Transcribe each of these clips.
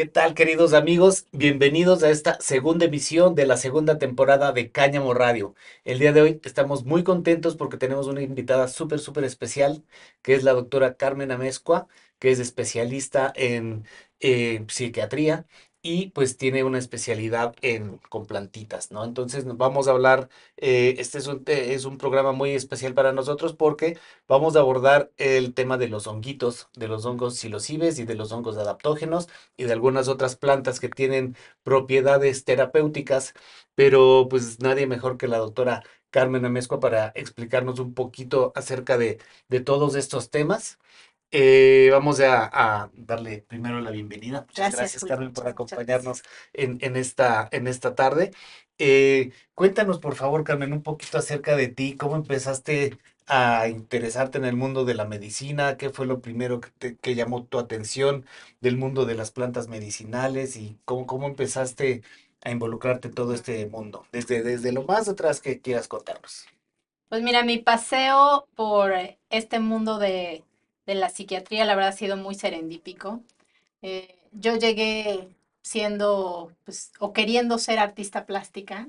¿Qué tal, queridos amigos? Bienvenidos a esta segunda emisión de la segunda temporada de Cáñamo Radio. El día de hoy estamos muy contentos porque tenemos una invitada súper, súper especial, que es la doctora Carmen Amezcua, que es especialista en eh, psiquiatría y pues tiene una especialidad en, con plantitas, ¿no? Entonces vamos a hablar, eh, este es un, es un programa muy especial para nosotros porque vamos a abordar el tema de los honguitos, de los hongos psilocibes y de los hongos adaptógenos y de algunas otras plantas que tienen propiedades terapéuticas, pero pues nadie mejor que la doctora Carmen Amezcua para explicarnos un poquito acerca de, de todos estos temas. Eh, vamos a, a darle primero la bienvenida. Muchas Gracias. Carmen, por acompañarnos en, en esta, en esta tarde. Eh, cuéntanos, por favor, Carmen, un poquito acerca de ti, cómo empezaste a interesarte en el mundo de la medicina, qué fue lo primero que, te- que llamó tu atención del mundo de las plantas medicinales y cómo, cómo empezaste a involucrarte en todo este mundo, desde, desde lo más atrás que quieras contarnos. Pues mira, mi paseo por este mundo de, de la psiquiatría, la verdad, ha sido muy serendípico. Eh, yo llegué siendo, pues, o queriendo ser artista plástica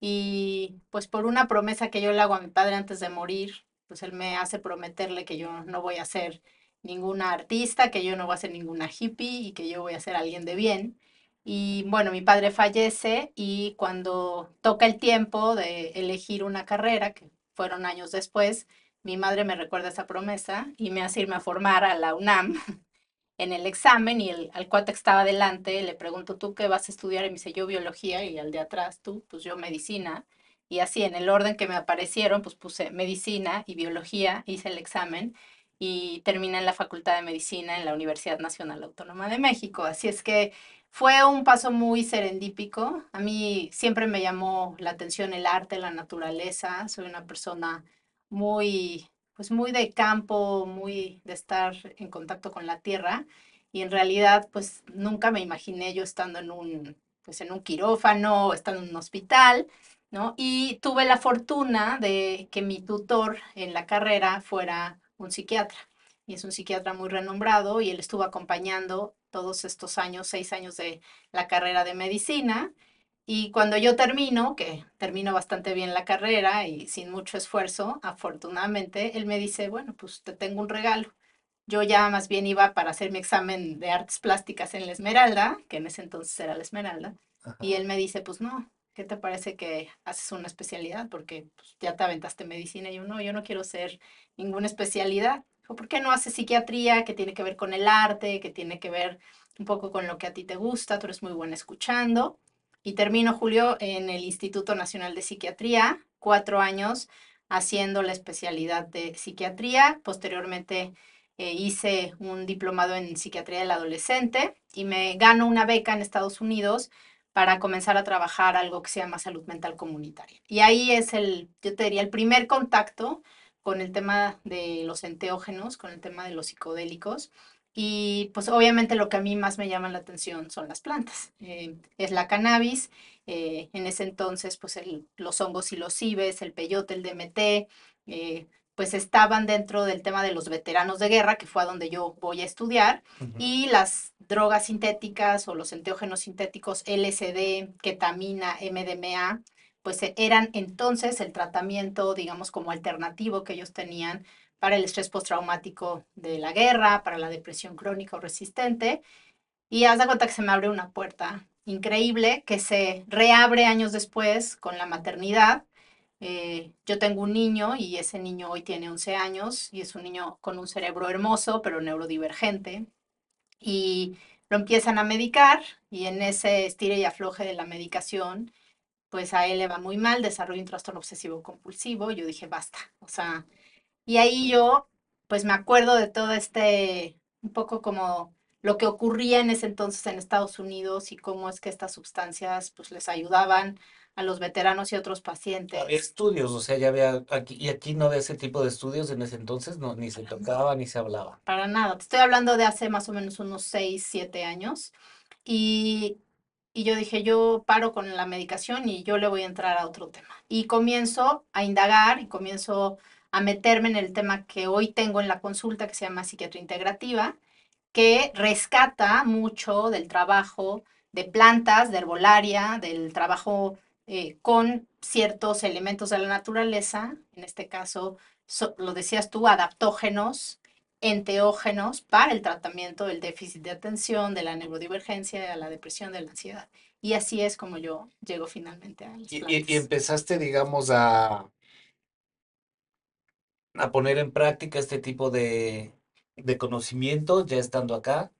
y pues por una promesa que yo le hago a mi padre antes de morir, pues él me hace prometerle que yo no voy a ser ninguna artista, que yo no voy a ser ninguna hippie y que yo voy a ser alguien de bien. Y bueno, mi padre fallece y cuando toca el tiempo de elegir una carrera, que fueron años después, mi madre me recuerda esa promesa y me hace irme a formar a la UNAM en el examen y el, al cuate que estaba delante le pregunto, ¿tú qué vas a estudiar? Y me dice, yo biología y al de atrás, tú, pues yo medicina. Y así, en el orden que me aparecieron, pues puse medicina y biología, hice el examen y terminé en la Facultad de Medicina en la Universidad Nacional Autónoma de México. Así es que fue un paso muy serendípico. A mí siempre me llamó la atención el arte, la naturaleza. Soy una persona muy pues muy de campo, muy de estar en contacto con la tierra y en realidad pues nunca me imaginé yo estando en un pues en un quirófano estando en un hospital, ¿no? Y tuve la fortuna de que mi tutor en la carrera fuera un psiquiatra y es un psiquiatra muy renombrado y él estuvo acompañando todos estos años, seis años de la carrera de medicina y cuando yo termino, que termino bastante bien la carrera y sin mucho esfuerzo, afortunadamente, él me dice, bueno, pues te tengo un regalo. Yo ya más bien iba para hacer mi examen de artes plásticas en la Esmeralda, que en ese entonces era la Esmeralda, y él me dice, pues no, ¿qué te parece que haces una especialidad? Porque pues, ya te aventaste medicina. Y yo no, yo no quiero ser ninguna especialidad. ¿por qué no haces psiquiatría, que tiene que ver con el arte, que tiene que ver un poco con lo que a ti te gusta? Tú eres muy buena escuchando. Y termino, Julio, en el Instituto Nacional de Psiquiatría, cuatro años haciendo la especialidad de psiquiatría. Posteriormente eh, hice un diplomado en psiquiatría del adolescente y me gano una beca en Estados Unidos para comenzar a trabajar algo que se llama salud mental comunitaria. Y ahí es el, yo diría, el primer contacto con el tema de los enteógenos, con el tema de los psicodélicos. Y pues obviamente lo que a mí más me llama la atención son las plantas. Eh, es la cannabis, eh, en ese entonces pues el, los hongos psilocibes, el peyote, el DMT, eh, pues estaban dentro del tema de los veteranos de guerra, que fue a donde yo voy a estudiar, y las drogas sintéticas o los enteógenos sintéticos LSD, ketamina, MDMA, pues eh, eran entonces el tratamiento, digamos, como alternativo que ellos tenían para el estrés postraumático de la guerra, para la depresión crónica o resistente. Y haz de cuenta que se me abre una puerta increíble que se reabre años después con la maternidad. Eh, yo tengo un niño y ese niño hoy tiene 11 años y es un niño con un cerebro hermoso, pero neurodivergente. Y lo empiezan a medicar y en ese estire y afloje de la medicación, pues a él le va muy mal, desarrolla un trastorno obsesivo compulsivo. Yo dije, basta, o sea, y ahí yo, pues me acuerdo de todo este, un poco como lo que ocurría en ese entonces en Estados Unidos y cómo es que estas sustancias pues les ayudaban a los veteranos y otros Había pacientes. estudios, o sea, ya había aquí, y aquí no había ese tipo de estudios en ese entonces, no, ni se tocaba ni se hablaba. para nada. Te estoy hablando de hace más o menos unos 6 7 años. Y, y yo dije, yo paro con la medicación y yo le voy a entrar a otro tema. Y comienzo a indagar y comienzo a meterme en el tema que hoy tengo en la consulta, que se llama psiquiatría integrativa que rescata mucho del trabajo de plantas, de herbolaria, del trabajo eh, con ciertos elementos de la naturaleza, en este caso, lo decías tú, adaptógenos, enteógenos para el tratamiento del déficit de atención, de la neurodivergencia, de la depresión, de la ansiedad. Y así es como yo llego finalmente a las y, y, empezaste, digamos, a, a poner en práctica este tipo de, de conocimiento ya estando acá.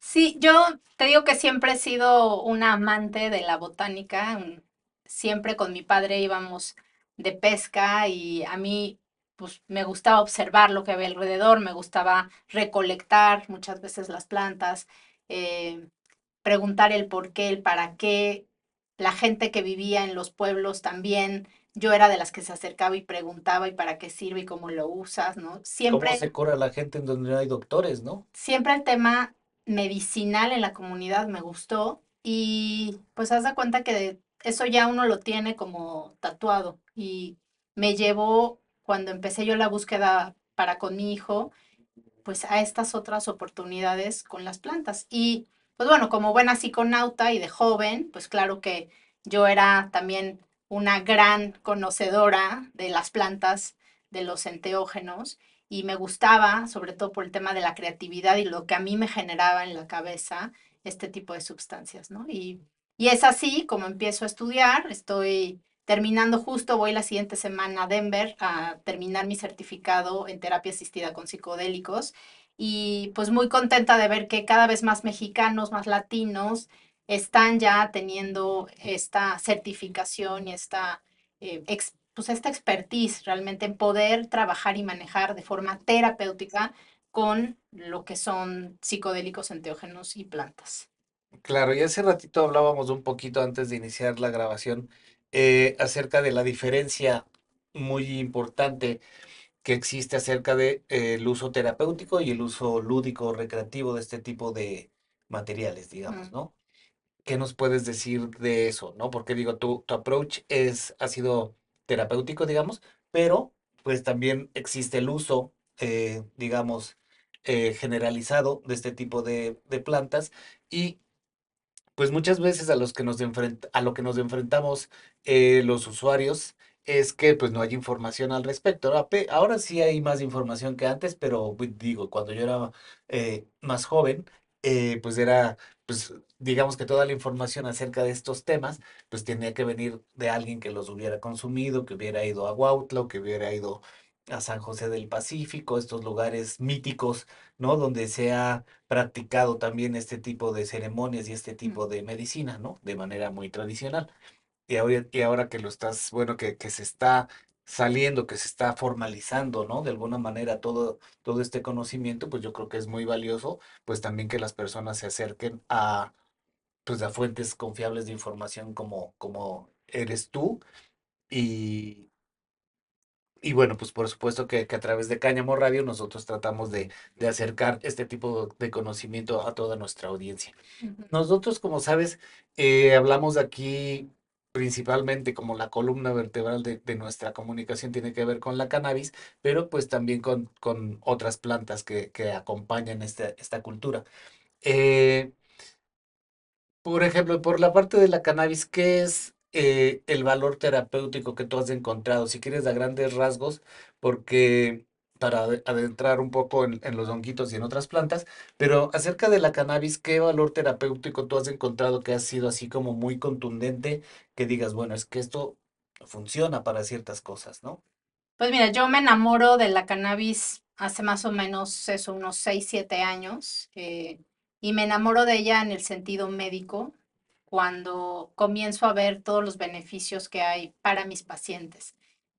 Sí, yo te digo que siempre he sido una amante de la botánica. Siempre con mi padre íbamos de pesca y a mí pues me gustaba observar lo que había alrededor, me gustaba recolectar muchas veces las plantas, eh, preguntar el por qué, el para qué. La gente que vivía en los pueblos también, yo era de las que se acercaba y preguntaba y para qué sirve y cómo lo usas, ¿no? Siempre. ¿Cómo se cura la gente en donde no hay doctores, no? Siempre el tema medicinal en la comunidad me gustó y pues haz de cuenta que eso ya uno lo tiene como tatuado y me llevó cuando empecé yo la búsqueda para con mi hijo, pues a estas otras oportunidades con las plantas. Y pues bueno, como buena psiconauta y de joven, pues claro que yo era también una gran conocedora de las plantas, de los enteógenos, y me gustaba, sobre todo por el tema de la creatividad y lo que a mí me generaba en la cabeza este tipo de sustancias, ¿no? Y, y es así como empiezo a estudiar, estoy terminando justo, voy la siguiente semana a Denver a terminar mi certificado en terapia asistida con psicodélicos y pues muy contenta de ver que cada vez más mexicanos, más latinos están ya teniendo esta certificación y esta eh, pues esta expertise realmente en poder trabajar y manejar de forma terapéutica con lo que son psicodélicos, enteógenos y plantas. Claro, y hace ratito hablábamos un poquito antes de iniciar la grabación eh, acerca de la diferencia muy importante que existe acerca del de, eh, uso terapéutico y el uso lúdico, recreativo de este tipo de materiales, digamos, ¿no? ¿Qué nos puedes decir de eso, no? Porque digo, tu, tu approach es, ha sido terapéutico, digamos, pero pues también existe el uso, eh, digamos, eh, generalizado de este tipo de, plantas y pues muchas veces a, los que nos a lo que nos enfrentamos eh, los usuarios es que pues no hay información al respecto. Ahora sí hay más información que antes, pero pues, digo, cuando yo era más joven, pues era pues digamos que toda la información acerca de estos temas, pues tenía que venir de alguien que los hubiera consumido, que hubiera ido a Huautla, que hubiera ido a San José del Pacífico, estos lugares míticos, ¿no? Donde se ha practicado también este tipo de ceremonias y este tipo de medicina, ¿no? De manera muy tradicional. Y ahora, y ahora que lo estás, bueno, que, que se está saliendo, que se está formalizando, ¿no? De alguna manera todo, todo este conocimiento, pues yo creo que es muy valioso, pues también que las personas se acerquen a, pues a fuentes confiables de información como, como eres tú. Y, y bueno, pues por supuesto que, que, a través de Cáñamo Radio nosotros tratamos de, de, acercar este tipo de conocimiento a toda nuestra audiencia. Nosotros, como sabes, eh, hablamos aquí principalmente como la columna vertebral de, nuestra comunicación tiene que ver con la cannabis, pero pues también con, con otras plantas que, acompañan esta, esta cultura. Eh, por ejemplo, por la parte de la cannabis, ¿qué es eh, el valor terapéutico que tú has encontrado? Si quieres, a grandes rasgos, porque para adentrar un poco en, los honguitos y en otras plantas, pero acerca de la cannabis, ¿qué valor terapéutico tú has encontrado que ha sido así como muy contundente, que digas, bueno, es que esto funciona para ciertas cosas, ¿no? Pues mira, yo me enamoro de la cannabis hace más o menos eso, unos 6, 7 años, eh, y me enamoro de ella en el sentido médico, cuando comienzo a ver todos los beneficios que hay para mis pacientes.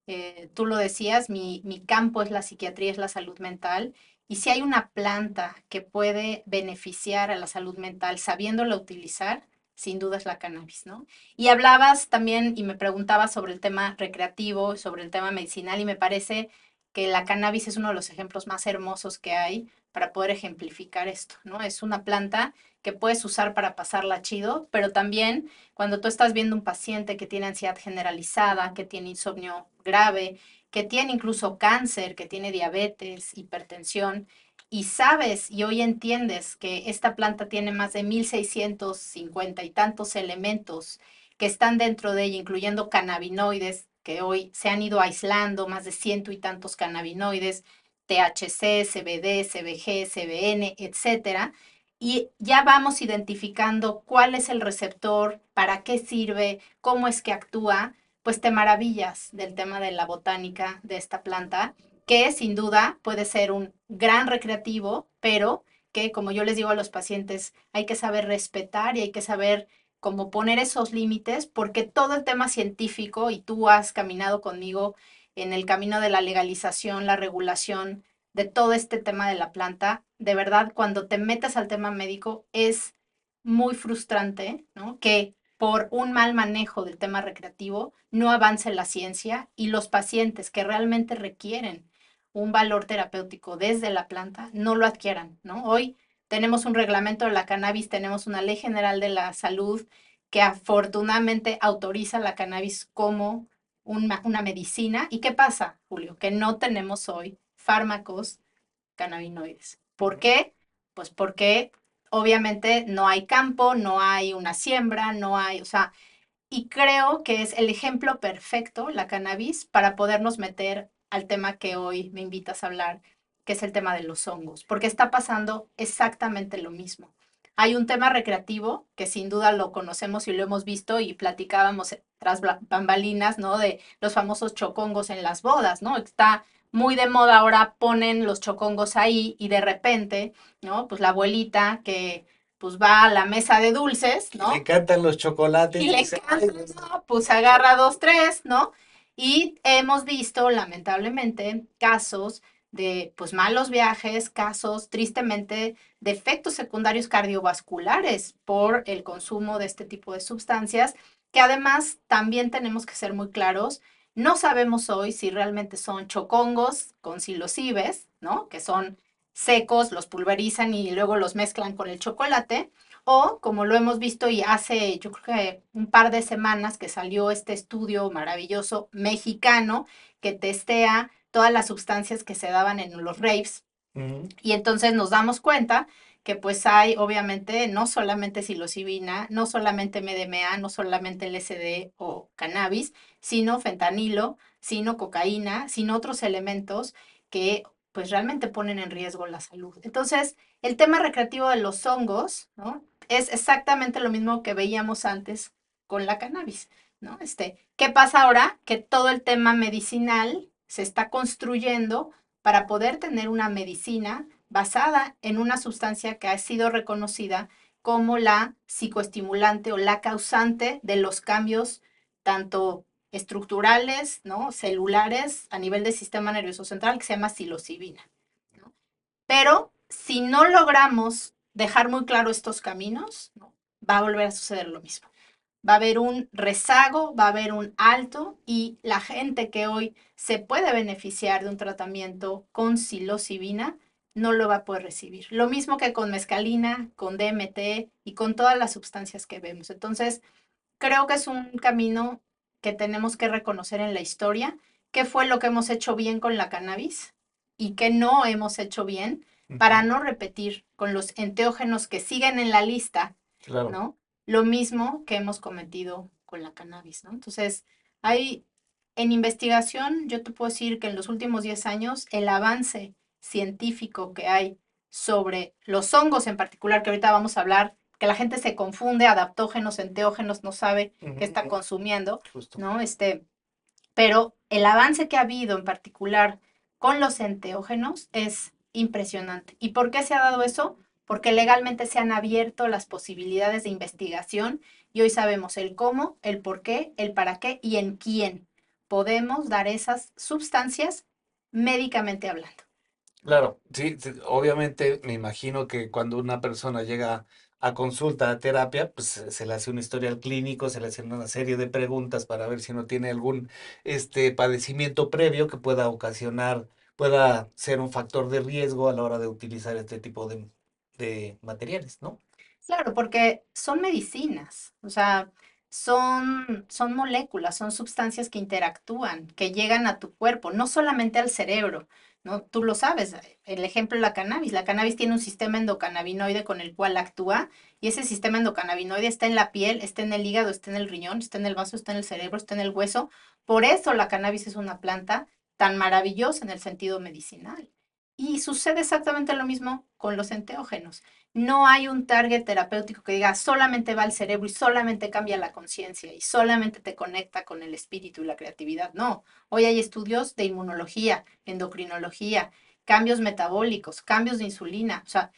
Eh, tú lo decías, mi, mi campo es la psiquiatría, es la salud mental. Y si hay una planta que puede beneficiar a la salud mental sabiéndola utilizar, sin duda es la cannabis, ¿no? Y hablabas también y me preguntabas sobre el tema recreativo, sobre el tema medicinal y me parece que la cannabis es uno de los ejemplos más hermosos que hay para poder ejemplificar esto, ¿no? Es una planta que puedes usar para pasarla chido, pero también cuando tú estás viendo un paciente que tiene ansiedad generalizada, que tiene insomnio grave, que tiene incluso cáncer, que tiene diabetes, hipertensión, y sabes y hoy entiendes que esta planta tiene más de 1650 y tantos elementos que están dentro de ella, incluyendo cannabinoides, que hoy se han ido aislando, más de ciento y tantos cannabinoides, THC, CBD, CBG, CBN, etcétera, y ya vamos identificando cuál es el receptor, para qué sirve, cómo es que actúa, pues te maravillas del tema de la botánica de esta planta que sin duda puede ser un gran recreativo, pero que como yo les digo a los pacientes, hay que saber respetar y hay que saber cómo poner esos límites, porque todo el tema científico, y tú has caminado conmigo en el camino de la legalización, la regulación de todo este tema de la planta, de verdad, cuando te metes al tema médico es muy frustrante, ¿no? Que por un mal manejo del tema recreativo no avance la ciencia y los pacientes que realmente requieren un valor terapéutico desde la planta, no lo adquieran, ¿no? Hoy tenemos un reglamento de la cannabis, tenemos una ley general de la salud que afortunadamente autoriza la cannabis como una, medicina. ¿Y qué pasa, Julio? Que no tenemos hoy fármacos cannabinoides. ¿Por qué? Pues porque obviamente no hay campo, no hay una siembra, no hay, o sea, y creo que es el ejemplo perfecto, la cannabis, para podernos meter al tema que hoy me invitas a hablar, que es el tema de los hongos, porque está pasando exactamente lo mismo. Hay un tema recreativo que sin duda lo conocemos y lo hemos visto y platicábamos tras bambalinas, ¿no? De los famosos chocongos en las bodas, ¿no? Está muy de moda ahora, ponen los chocongos ahí y de repente, ¿no? Pues la abuelita que pues va a la mesa de dulces, ¿no? Le encantan los chocolates. Y le encantan, ¿no? Pues agarra dos, tres, ¿no? Y hemos visto, lamentablemente, casos de pues malos viajes, casos tristemente de efectos secundarios cardiovasculares por el consumo de este tipo de sustancias, que además también tenemos que ser muy claros, no sabemos hoy si realmente son chocongos con psilocibes, ¿no? Que son secos, los pulverizan y luego los mezclan con el chocolate, o como lo hemos visto y hace yo creo que un par de semanas que salió este estudio maravilloso mexicano que testea todas las sustancias que se daban en los raves. Y entonces nos damos cuenta que pues hay obviamente no solamente psilocibina, no solamente MDMA, no solamente LSD o cannabis, sino fentanilo, sino cocaína, sino otros elementos que pues realmente ponen en riesgo la salud. Entonces, el tema recreativo de los hongos, ¿no? es exactamente lo mismo que veíamos antes con la cannabis, ¿no? Este, ¿qué pasa ahora? Que todo el tema medicinal se está construyendo para poder tener una medicina basada en una sustancia que ha sido reconocida como la psicoestimulante o la causante de los cambios tanto estructurales, ¿no? celulares a nivel del sistema nervioso central que se llama psilocibina. Pero si no logramos dejar muy claro estos caminos, va a volver a suceder lo mismo. Va a haber un rezago, va a haber un alto y la gente que hoy se puede beneficiar de un tratamiento con psilocibina no lo va a poder recibir. Lo mismo que con mescalina, con DMT y con todas las sustancias que vemos. Entonces, creo que es un camino que tenemos que reconocer en la historia, qué fue lo que hemos hecho bien con la cannabis y qué no hemos hecho bien para no repetir con los enteógenos que siguen en la lista, ¿no? Lo mismo que hemos cometido con la cannabis, ¿no? Entonces, hay en investigación, yo te puedo decir que en los últimos 10 años, el avance científico que hay sobre los hongos en particular, que ahorita vamos a hablar, que la gente se confunde, adaptógenos, enteógenos, no sabe qué está consumiendo, ¿no? Este, pero el avance que ha habido en particular con los enteógenos es impresionante. ¿Y por qué se ha dado eso? Porque legalmente se han abierto las posibilidades de investigación y hoy sabemos el cómo, el por qué, el para qué y en quién podemos dar esas sustancias médicamente hablando. Claro, sí, obviamente me imagino que cuando una persona llega a consulta, a terapia, pues se le hace un historial clínico, se le hacen una serie de preguntas para ver si no tiene algún este padecimiento previo que pueda ocasionar pueda ser un factor de riesgo a la hora de utilizar este tipo de, materiales, ¿no? Claro, porque son medicinas. O sea, son, son moléculas, son sustancias que interactúan, que llegan a tu cuerpo, no solamente al cerebro, ¿no? Tú lo sabes, el ejemplo de la cannabis. La cannabis tiene un sistema endocannabinoide con el cual actúa y ese sistema endocannabinoide está en la piel, está en el hígado, está en el riñón, está en el vaso, está en el cerebro, está en el hueso. Por eso la cannabis es una planta tan maravillosa en el sentido medicinal. Y sucede exactamente lo mismo con los enteógenos. No hay un target terapéutico que diga solamente va al cerebro y solamente cambia la conciencia y solamente te conecta con el espíritu y la creatividad. No, hoy hay estudios de inmunología, endocrinología, cambios metabólicos, cambios de insulina, o sea,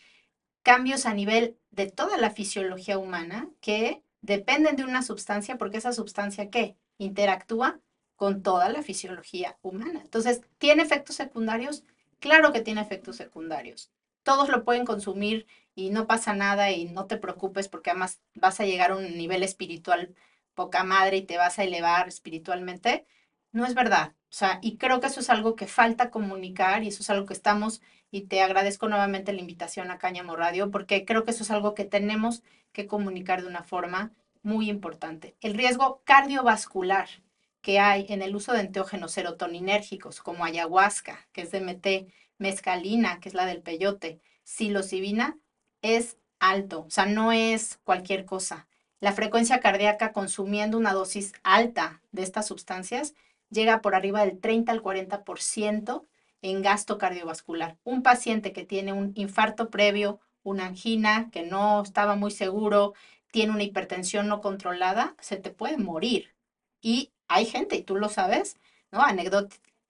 cambios a nivel de toda la fisiología humana que dependen de una sustancia porque esa sustancia ¿qué? interactúa con toda la fisiología humana. Entonces, ¿tiene efectos secundarios? Claro que tiene efectos secundarios. Todos lo pueden consumir y no pasa nada y no te preocupes porque además vas a llegar a un nivel espiritual poca madre y te vas a elevar espiritualmente. No es verdad. O sea, y creo que eso es algo que falta comunicar y eso es algo que estamos, y te agradezco nuevamente la invitación a Cáñamo Radio, porque creo que eso es algo que tenemos que comunicar de una forma muy importante. El riesgo cardiovascular que hay en el uso de enteógenos serotoninérgicos como ayahuasca, que es DMT, mezcalina, que es la del peyote, psilocibina, es alto, o sea, no es cualquier cosa. La frecuencia cardíaca consumiendo una dosis alta de estas sustancias llega por arriba del 30 al 40% en gasto cardiovascular. Un paciente que tiene un infarto previo, una angina, que no estaba muy seguro, tiene una hipertensión no controlada, se te puede morir. Y hay gente, y tú lo sabes, ¿no?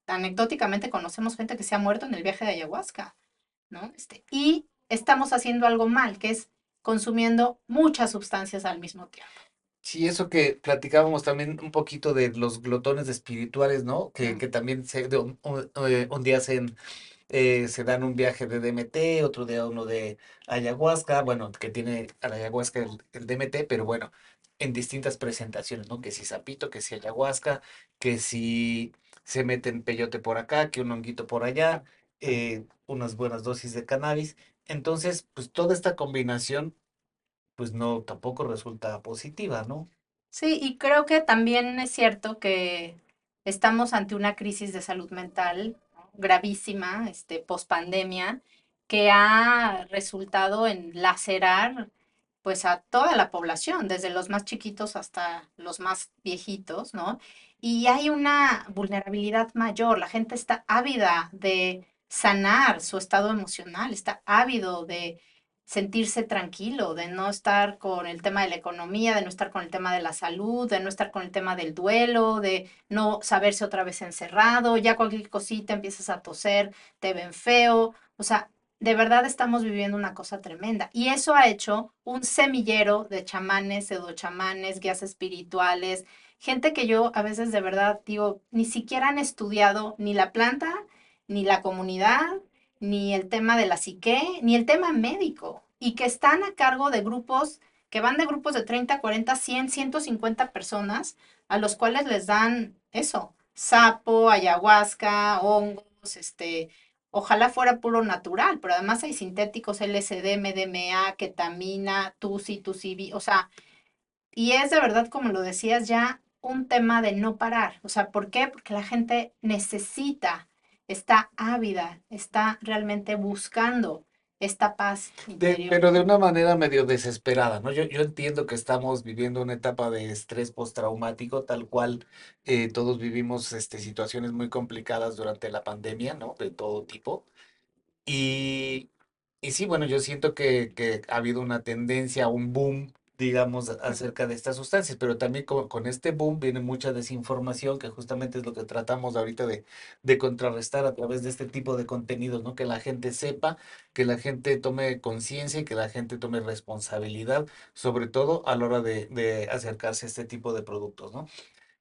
anecdóticamente conocemos gente que se ha muerto en el viaje de ayahuasca, ¿no? Este, y estamos haciendo algo mal, que es consumiendo muchas sustancias al mismo tiempo. Sí, eso que platicábamos también un poquito de los glotones espirituales, ¿no? Que, que también se, un, eh, un, día se, eh, se dan un viaje de DMT, otro día uno de ayahuasca, bueno, que tiene a la ayahuasca el, el DMT, pero bueno, en distintas presentaciones, ¿no? Que si sapito, que si ayahuasca, que si se meten peyote por acá, que un honguito por allá, eh, unas buenas dosis de cannabis. Entonces, pues toda esta combinación, pues no, tampoco resulta positiva, ¿no? Sí, y creo que también es cierto que estamos ante una crisis de salud mental gravísima, este, post pandemia, que ha resultado en lacerar pues a toda la población, desde los más chiquitos hasta los más viejitos, ¿no? Y hay una vulnerabilidad mayor, la gente está ávida de sanar su estado emocional, está ávido de sentirse tranquilo, de no estar con el tema de la economía, de no estar con el tema de la salud, de no estar con el tema del duelo, de no saberse otra vez encerrado, ya cualquier cosita empiezas a toser, te ven feo, o sea, de verdad estamos viviendo una cosa tremenda. Y eso ha hecho un semillero de chamanes, chamanes, guías espirituales, gente que yo a veces de verdad digo, ni siquiera han estudiado ni la planta, ni la comunidad, ni el tema de la psique, ni el tema médico, y que están a cargo de grupos que van de grupos de 30, 40, 100, 150 personas, a los cuales les dan eso, sapo, ayahuasca, hongos, este, Ojalá fuera puro natural, pero además hay sintéticos LSD, MDMA, ketamina, TUSI, TUSIBI, o sea, y es de verdad, como lo decías, ya un tema de no parar. O sea, ¿por qué? Porque la gente necesita, está ávida, está realmente buscando esta paz pero de una manera medio desesperada, ¿no? Yo, yo entiendo que estamos viviendo una etapa de estrés postraumático, tal cual eh, todos vivimos este, situaciones muy complicadas durante la pandemia, ¿no? De todo tipo. Y, y sí, bueno, yo siento que, que ha habido una tendencia, un boom digamos, acerca de estas sustancias, pero también con, este boom viene mucha desinformación, que justamente es lo que tratamos ahorita de, de, contrarrestar a través de este tipo de contenidos, ¿no? Que la gente sepa, que la gente tome conciencia y que la gente tome responsabilidad, sobre todo a la hora de, de acercarse a este tipo de productos, ¿no?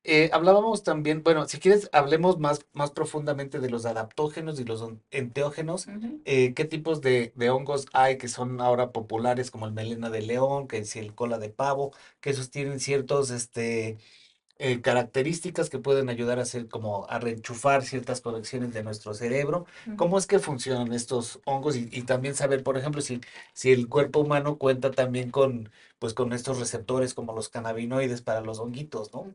Eh, hablábamos también, bueno, si quieres, hablemos más, más profundamente de los adaptógenos y los enteógenos. Eh, ¿qué tipos de, de, hongos hay que son ahora populares, como el melena de león, que es el cola de pavo, que esos tienen ciertos este, eh, características que pueden ayudar a hacer como a reenchufar ciertas conexiones de nuestro cerebro. ¿Cómo es que funcionan estos hongos? Y, y también saber, por ejemplo, si, si el cuerpo humano cuenta también con, pues, con estos receptores como los cannabinoides para los honguitos, ¿no?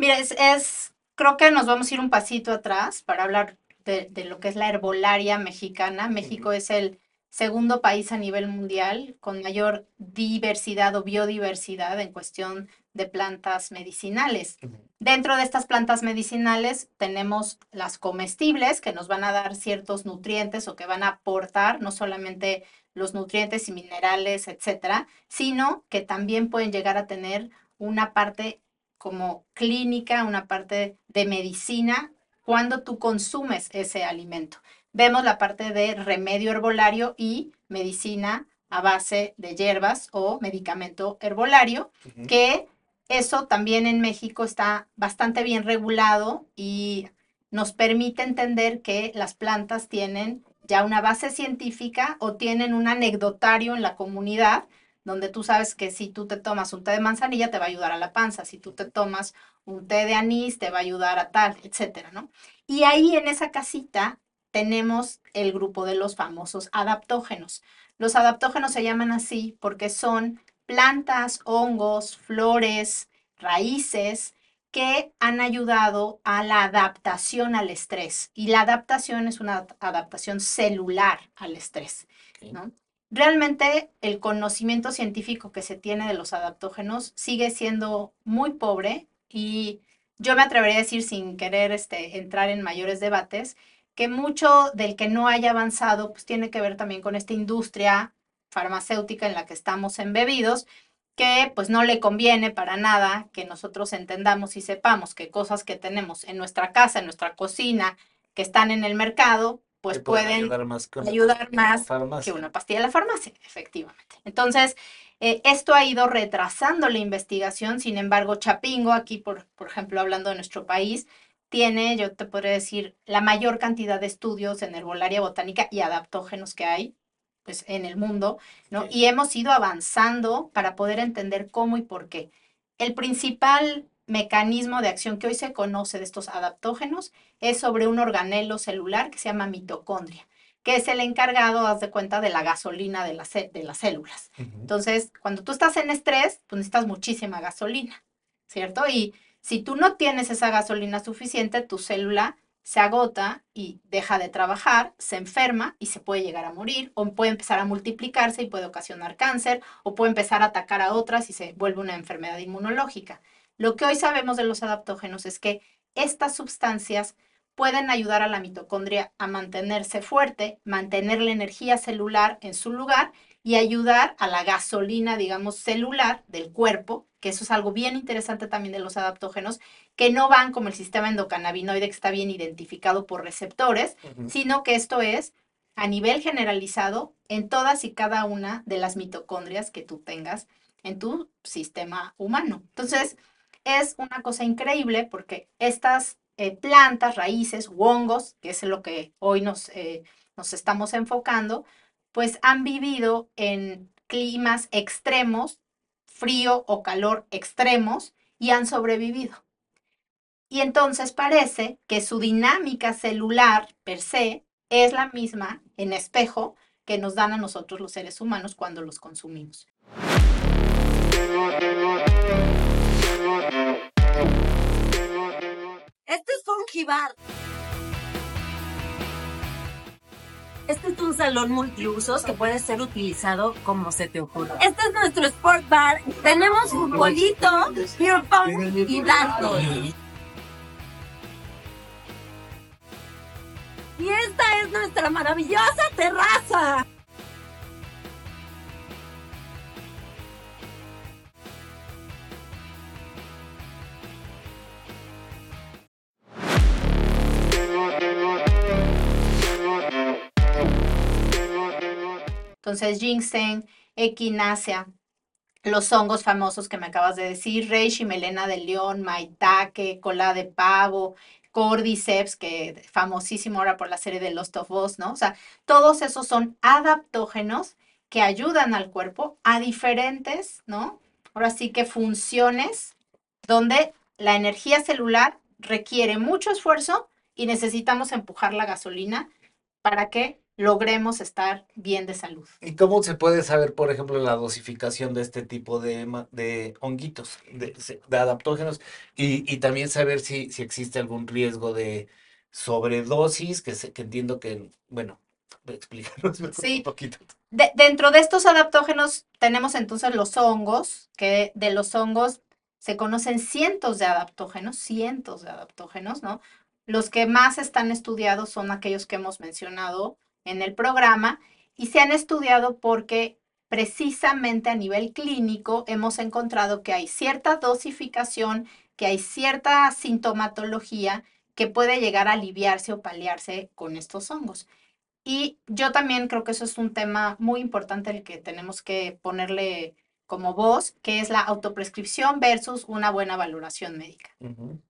Mira, es, es, creo que nos vamos a ir un pasito atrás para hablar de, de lo que es la herbolaria mexicana. México es el segundo país a nivel mundial con mayor diversidad o biodiversidad en cuestión de plantas medicinales. Dentro de estas plantas medicinales tenemos las comestibles que nos van a dar ciertos nutrientes o que van a aportar no solamente los nutrientes y minerales, etcétera, sino que también pueden llegar a tener una parte como clínica, una parte de medicina cuando tú consumes ese alimento. Vemos la parte de remedio herbolario y medicina a base de hierbas o medicamento herbolario, que eso también en México está bastante bien regulado y nos permite entender que las plantas tienen ya una base científica o tienen un anecdotario en la comunidad donde tú sabes que si tú te tomas un té de manzanilla te va a ayudar a la panza, si tú te tomas un té de anís te va a ayudar a tal, etcétera, ¿no? Y ahí en esa casita tenemos el grupo de los famosos adaptógenos. Los adaptógenos se llaman así porque son plantas, hongos, flores, raíces que han ayudado a la adaptación al estrés. Y la adaptación es una adaptación celular al estrés. ¿no? Realmente el conocimiento científico que se tiene de los adaptógenos sigue siendo muy pobre y yo me atrevería a decir sin querer este, entrar en mayores debates que mucho del que no haya avanzado pues tiene que ver también con esta industria farmacéutica en la que estamos embebidos, que pues no le conviene para nada que nosotros entendamos y sepamos que cosas que tenemos en nuestra casa, en nuestra cocina, que están en el mercado, pues pueden, ayudar más, que una, que una pastilla de la farmacia, efectivamente. Entonces, eh, esto ha ido retrasando la investigación, sin embargo, Chapingo, aquí por, por ejemplo, hablando de nuestro país, tiene, yo te podría decir, la mayor cantidad de estudios en herbolaria botánica y adaptógenos que hay pues, en el mundo, ¿no? Y hemos ido avanzando para poder entender cómo y por qué. El principal mecanismo de acción que hoy se conoce de estos adaptógenos es sobre un organelo celular que se llama mitocondria, que es el encargado, haz de cuenta, de la gasolina de, las, de las células. Entonces, cuando tú estás en estrés, pues necesitas muchísima gasolina, ¿cierto? Y si tú no tienes esa gasolina suficiente, tu célula se agota y deja de trabajar, se enferma y se puede llegar a morir, o puede empezar a multiplicarse y puede ocasionar cáncer, o puede empezar a atacar a otras y se vuelve una enfermedad inmunológica. Lo que hoy sabemos de los adaptógenos es que estas sustancias pueden ayudar a la mitocondria a mantenerse fuerte, mantener la energía celular en su lugar y ayudar a la gasolina, digamos, celular del cuerpo, que eso es algo bien interesante también de los adaptógenos, que no van como el sistema endocannabinoide que está bien identificado por receptores, sino que esto es a nivel generalizado en todas y cada una de las mitocondrias que tú tengas en tu sistema humano. Entonces, es una cosa increíble porque estas eh, plantas, raíces, hongos, que es lo que hoy nos, eh, nos estamos enfocando, pues han vivido en climas extremos, frío o calor extremos, y han sobrevivido. Y entonces parece que su dinámica celular per se es la misma en espejo que nos dan a nosotros los seres humanos cuando los consumimos. Este es Fungibar. Este es un salón multiusos que puede ser utilizado como se te ocurra. Este es nuestro sport bar. Tenemos un bolito, beer pong y dardos. Y esta es nuestra maravillosa terraza. Entonces, ginseng, equinacia, los hongos famosos que me acabas de decir, reishi, melena de león, maitake, cola de pavo, cordyceps, que famosísimo ahora por la serie de Lost of Us, ¿no? O sea, todos esos son adaptógenos que ayudan al cuerpo a diferentes, ¿no? Ahora sí que funciones donde la energía celular requiere mucho esfuerzo y necesitamos empujar la gasolina para que logremos estar bien de salud. ¿Y cómo se puede saber, por ejemplo, la dosificación de este tipo de, de honguitos, de, adaptógenos? Y, y también saber si, si existe algún riesgo de sobredosis, que, se- que entiendo que, bueno, explícanos Sí. un poquito. De- dentro de estos adaptógenos tenemos entonces los hongos, que de los hongos se conocen cientos de adaptógenos, cientos de adaptógenos, ¿no? Los que más están estudiados son aquellos que hemos mencionado en el programa y se han estudiado porque precisamente a nivel clínico hemos encontrado que hay cierta dosificación, que hay cierta sintomatología que puede llegar a aliviarse o paliarse con estos hongos. Y yo también creo que eso es un tema muy importante el que tenemos que ponerle como voz, que es la autoprescripción versus una buena valoración médica.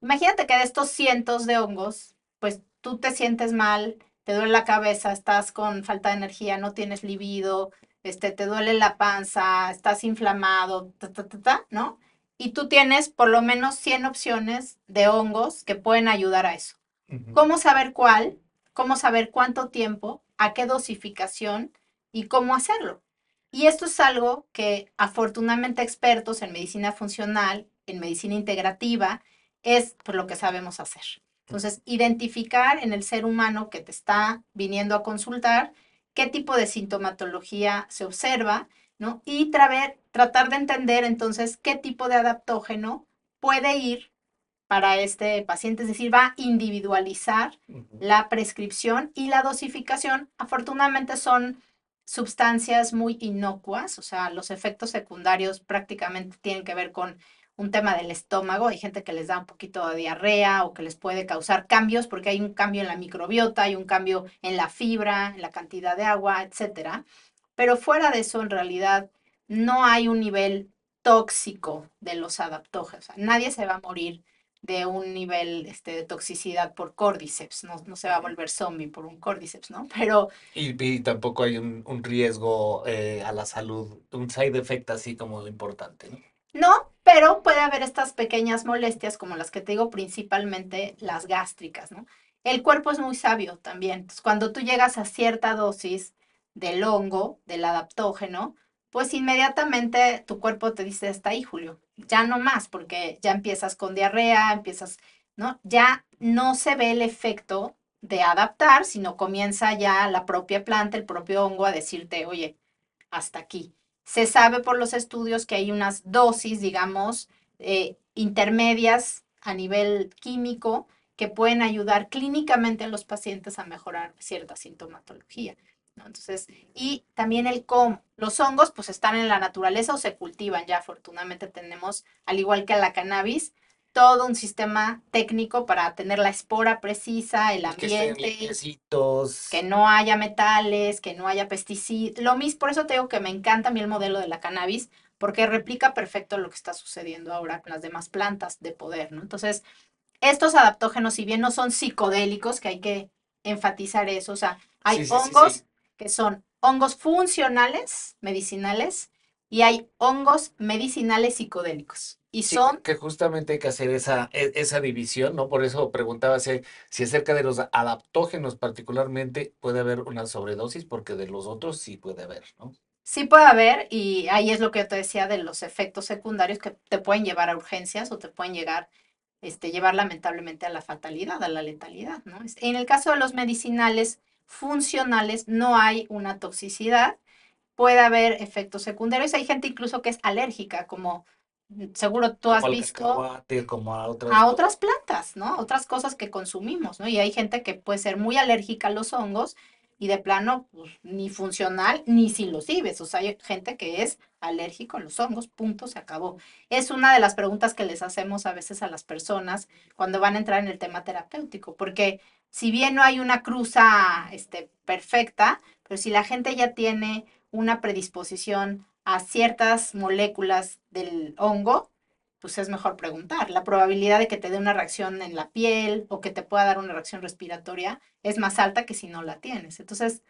Imagínate que de estos cientos de hongos, pues tú te sientes mal, te duele la cabeza, estás con falta de energía, no tienes libido, este, te duele la panza, estás inflamado, ta, ta, ta, ta, ¿no? Y tú tienes por lo menos 100 opciones de hongos que pueden ayudar a eso. ¿Cómo saber cuál? ¿Cómo saber cuánto tiempo? ¿A qué dosificación? ¿Y cómo hacerlo? Y esto es algo que afortunadamente expertos en medicina funcional, en medicina integrativa, es por lo que sabemos hacer. Entonces, identificar en el ser humano que te está viniendo a consultar qué tipo de sintomatología se observa, ¿no? Y traver- tratar de entender entonces qué tipo de adaptógeno puede ir para este paciente, es decir, va a individualizar la prescripción y la dosificación. Afortunadamente son sustancias muy inocuas, o sea, los efectos secundarios prácticamente tienen que ver con un tema del estómago. Hay gente que les da un poquito de diarrea o que les puede causar cambios porque hay un cambio en la microbiota, hay un cambio en la fibra, en la cantidad de agua, etcétera. Pero fuera de eso, en realidad, no hay un nivel tóxico de los adaptógenos. O sea, nadie se va a morir de un nivel este, de toxicidad por cordyceps, no, no se va a volver zombie por un cordyceps, ¿no? Pero Y, y tampoco hay un, un riesgo eh, a la salud, un side effect así como importante, ¿no? no, pero puede haber estas pequeñas molestias como las que te digo, principalmente las gástricas, ¿no? El cuerpo es muy sabio también. Entonces, cuando tú llegas a cierta dosis del hongo, del adaptógeno, pues inmediatamente tu cuerpo te dice, está ahí, Julio, ya no más, porque ya empiezas con diarrea, empiezas, ¿no? Ya no se ve el efecto de adaptar, sino comienza ya la propia planta, el propio hongo a decirte, oye, hasta aquí. Se sabe por los estudios que hay unas dosis, digamos, eh, intermedias a nivel químico que pueden ayudar clínicamente a los pacientes a mejorar cierta sintomatología. Entonces, y también el cómo. Los hongos pues están en la naturaleza o se cultivan ya. Afortunadamente tenemos, al igual que la cannabis, todo un sistema técnico para tener la espora precisa, el Que estén ambiente, limpiecitos. que no haya metales, que no haya pesticidas. Lo mismo, por eso te digo que me encanta a mí el modelo de la cannabis, porque replica perfecto lo que está sucediendo ahora con las demás plantas de poder, ¿no? Entonces, estos adaptógenos, si bien no son psicodélicos, que hay que enfatizar eso, o sea, hay Sí, sí, sí, hongos sí. Que son hongos funcionales, medicinales, y hay hongos medicinales psicodélicos. Y Sí, son que justamente hay que hacer esa, e- esa división, ¿no? Por eso preguntaba si, si acerca de los adaptógenos particularmente puede haber una sobredosis, porque de los otros sí puede haber, ¿no? Sí puede haber, y ahí es lo que yo te decía de los efectos secundarios que te pueden llevar a urgencias o te pueden llegar, este, llevar lamentablemente a la fatalidad, a la letalidad, ¿no? En el caso de los medicinales funcionales no hay una toxicidad, puede haber efectos secundarios. Hay gente incluso que es alérgica, como mm, seguro tú has Como visto como a otras a otras plantas, ¿no? Otras cosas que consumimos, ¿no? Y hay gente que puede ser muy alérgica a los hongos y de plano, pues, ni funcional, ni si los ibes. O sea, hay gente que es alérgico a los hongos, punto, se acabó. Es una de las preguntas que les hacemos a veces a las personas cuando van a entrar en el tema terapéutico, porque si bien no hay una cruza este, perfecta, pero si la gente ya tiene una predisposición a ciertas moléculas del hongo, pues es mejor preguntar. La probabilidad de que te dé una reacción en la piel o que te pueda dar una reacción respiratoria es más alta que si no la tienes. Entonces,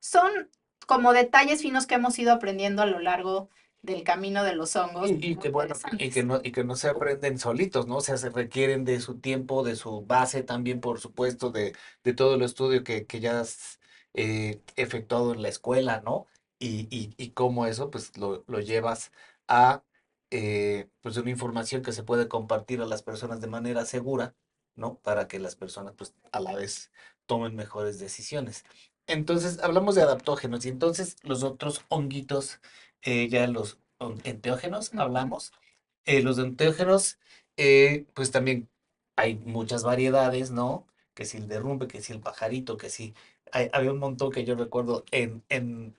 son como detalles finos que hemos ido aprendiendo a lo largo del camino de los hongos. Y, que bueno, y que no, y que no se aprenden solitos, ¿no? O sea, se requieren de su tiempo, de su base también, por supuesto, de, de todo el estudio que, que ya has eh, efectuado en la escuela, ¿no? Y, y, y cómo eso, pues, lo, lo llevas a, eh, pues, una información que se puede compartir a las personas de manera segura, ¿no? Para que las personas, pues, a la vez tomen mejores decisiones. Entonces, hablamos de adaptógenos y entonces los otros honguitos, eh, ya los enteógenos, hablamos. Eh, los enteógenos, eh, pues también hay muchas variedades, ¿no? Que si el derrumbe, que si el pajarito, que si... hay- había un montón que yo recuerdo en, en,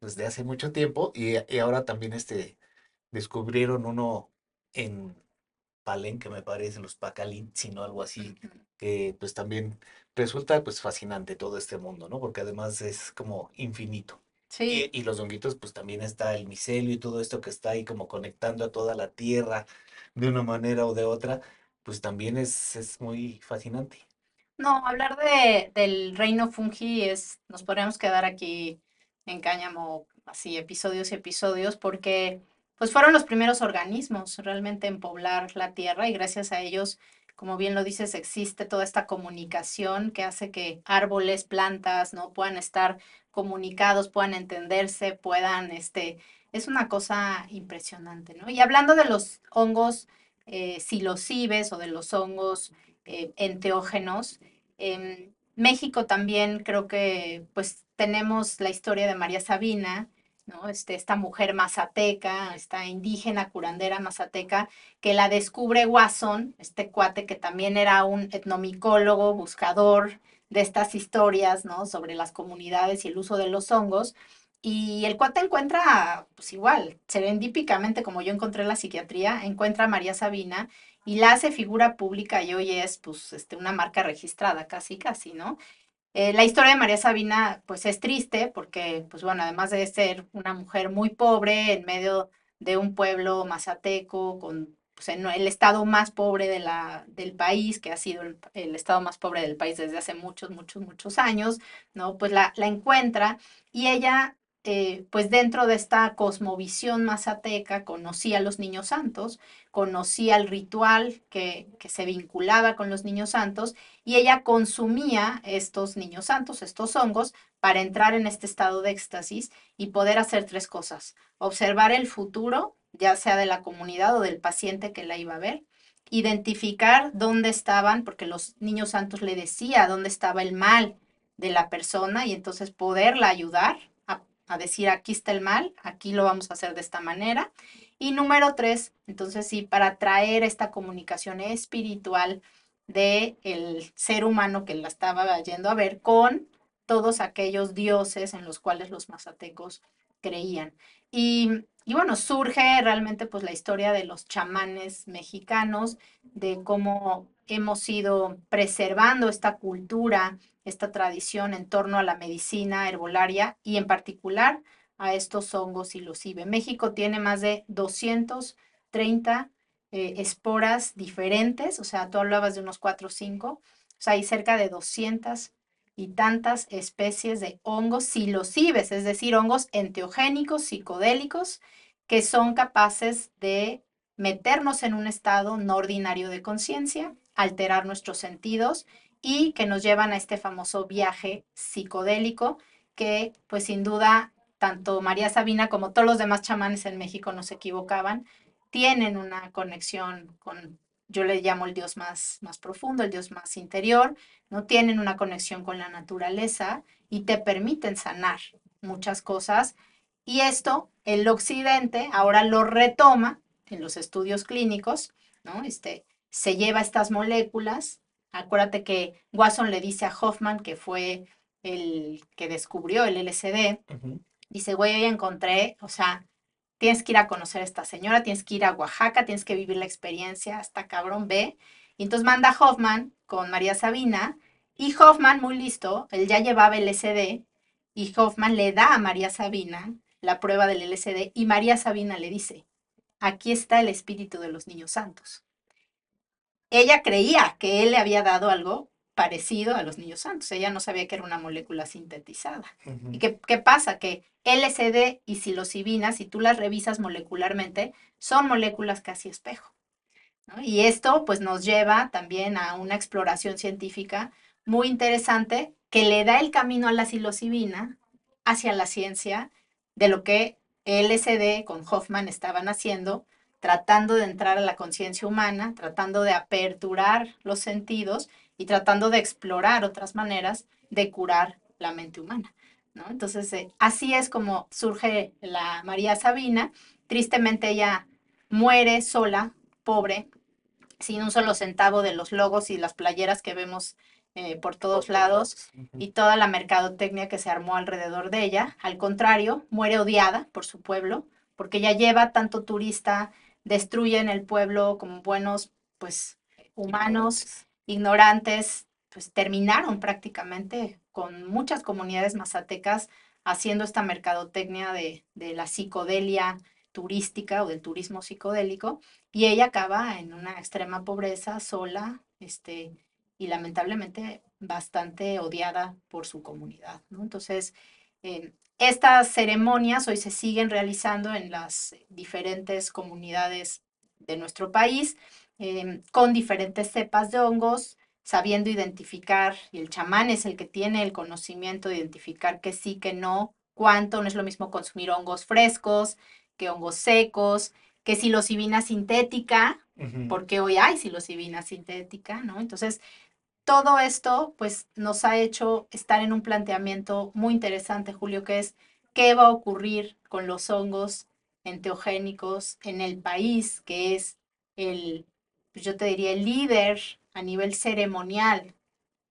desde hace mucho tiempo y, y ahora también este, descubrieron uno en Palenque, me parece, los Pacalín, sino algo así, que pues también resulta pues fascinante todo este mundo, ¿no? Porque además es como infinito. Sí, Y, y los honguitos, pues también está el micelio y todo esto que está ahí como conectando a toda la tierra de una manera o de otra, pues también es, es muy fascinante. no, hablar de, del reino fungi es, nos podríamos quedar aquí en cáñamo así episodios y episodios porque pues fueron los primeros organismos realmente en poblar la tierra y gracias a ellos, como bien lo dices, existe toda esta comunicación que hace que árboles, plantas, ¿no? puedan estar comunicados, puedan entenderse, puedan, este, es una cosa impresionante, ¿no? Y hablando de los hongos eh, o de los hongos eh, enteógenos, em, México también creo que pues tenemos la historia de María Sabina, ¿no? Este, esta mujer mazateca, esta indígena curandera mazateca, que la descubre Wasson, este cuate que también era un etnomicólogo, buscador de estas historias, ¿no? Sobre las comunidades y el uso de los hongos. Y el cuate encuentra, pues igual, serendípicamente, como yo encontré en la psiquiatría, encuentra a María Sabina y la hace figura pública y hoy es, pues, este, una marca registrada, casi, casi, ¿no? Eh, la historia de María Sabina, pues es triste porque, pues bueno, además de ser una mujer muy pobre en medio de un pueblo mazateco, con pues, el estado más pobre de la, del país, que ha sido el, el estado más pobre del país desde hace muchos, muchos, muchos años, ¿no? Pues la, la encuentra y ella, eh, pues dentro de esta cosmovisión mazateca, conocía a los niños santos, conocía el ritual que, que se vinculaba con los niños santos y ella consumía estos niños santos, estos hongos, para entrar en este estado de éxtasis y poder hacer tres cosas. Observar el futuro, ya sea de la comunidad o del paciente que la iba a ver. Identificar dónde estaban, porque los niños santos le decía dónde estaba el mal de la persona y entonces poderla ayudar a, decir aquí está el mal, aquí lo vamos a hacer de esta manera. Y número tres, entonces sí, para traer esta comunicación espiritual de el ser humano que la estaba yendo a ver con todos aquellos dioses en los cuales los mazatecos creían. Y, y bueno, surge realmente pues la historia de los chamanes mexicanos, de cómo hemos ido preservando esta cultura, esta tradición en torno a la medicina herbolaria y en particular a estos hongos psilocibe. México tiene más de 230 eh, esporas diferentes, o sea, tú hablabas de unos 4 o 5, o sea, hay cerca de 200 y tantas especies de hongos psilocibes, es decir, hongos enteogénicos, psicodélicos, que son capaces de meternos en un estado no ordinario de conciencia, alterar nuestros sentidos y que nos llevan a este famoso viaje psicodélico que pues sin duda tanto María Sabina como todos los demás chamanes en México no se equivocaban, tienen una conexión con, yo le llamo el Dios más, más profundo, el Dios más interior, no tienen una conexión con la naturaleza y te permiten sanar muchas cosas. Y esto, el occidente ahora lo retoma en los estudios clínicos, ¿no? Este, se lleva estas moléculas. Acuérdate que Watson le dice a Hoffman, que fue el que descubrió el LSD, dice, güey, ya encontré, o sea, tienes que ir a conocer a esta señora, tienes que ir a Oaxaca, tienes que vivir la experiencia, hasta cabrón, ve. Y entonces manda a Hoffman con María Sabina, y Hoffman, muy listo, él ya llevaba el LSD, y Hoffman le da a María Sabina la prueba del LSD, y María Sabina le dice, aquí está el espíritu de los niños santos. Ella creía que él le había dado algo, parecido a los niños santos. Ella no sabía que era una molécula sintetizada. ¿Y qué, qué pasa? Que LSD y psilocibina, si tú las revisas molecularmente, son moléculas casi espejo. ¿no? Y esto pues nos lleva también a una exploración científica muy interesante que le da el camino a la psilocibina hacia la ciencia de lo que LSD con Hoffman estaban haciendo, tratando de entrar a la conciencia humana, tratando de aperturar los sentidos y tratando de explorar otras maneras de curar la mente humana. ¿no? Entonces, eh, así es como surge la María Sabina. Tristemente ella muere sola, pobre, sin un solo centavo de los logos y las playeras que vemos eh, por todos lados y toda la mercadotecnia que se armó alrededor de ella. Al contrario, muere odiada por su pueblo, porque ella lleva tanto turista, destruye en el pueblo como buenos, pues, humanos, ignorantes, pues terminaron prácticamente con muchas comunidades mazatecas haciendo esta mercadotecnia de, de la psicodelia turística o del turismo psicodélico, y ella acaba en una extrema pobreza, sola, este, y lamentablemente bastante odiada por su comunidad, ¿no? Entonces, eh, estas ceremonias hoy se siguen realizando en las diferentes comunidades de nuestro país, eh, con diferentes cepas de hongos, sabiendo identificar, y el chamán es el que tiene el conocimiento de identificar que sí, que no, cuánto, no es lo mismo consumir hongos frescos que hongos secos, que psilocibina sintética, porque hoy hay psilocibina sintética, ¿no? Entonces, todo esto, pues, nos ha hecho estar en un planteamiento muy interesante, Julio, que es qué va a ocurrir con los hongos enteogénicos en el país, que es el, pues, yo te diría, el líder a nivel ceremonial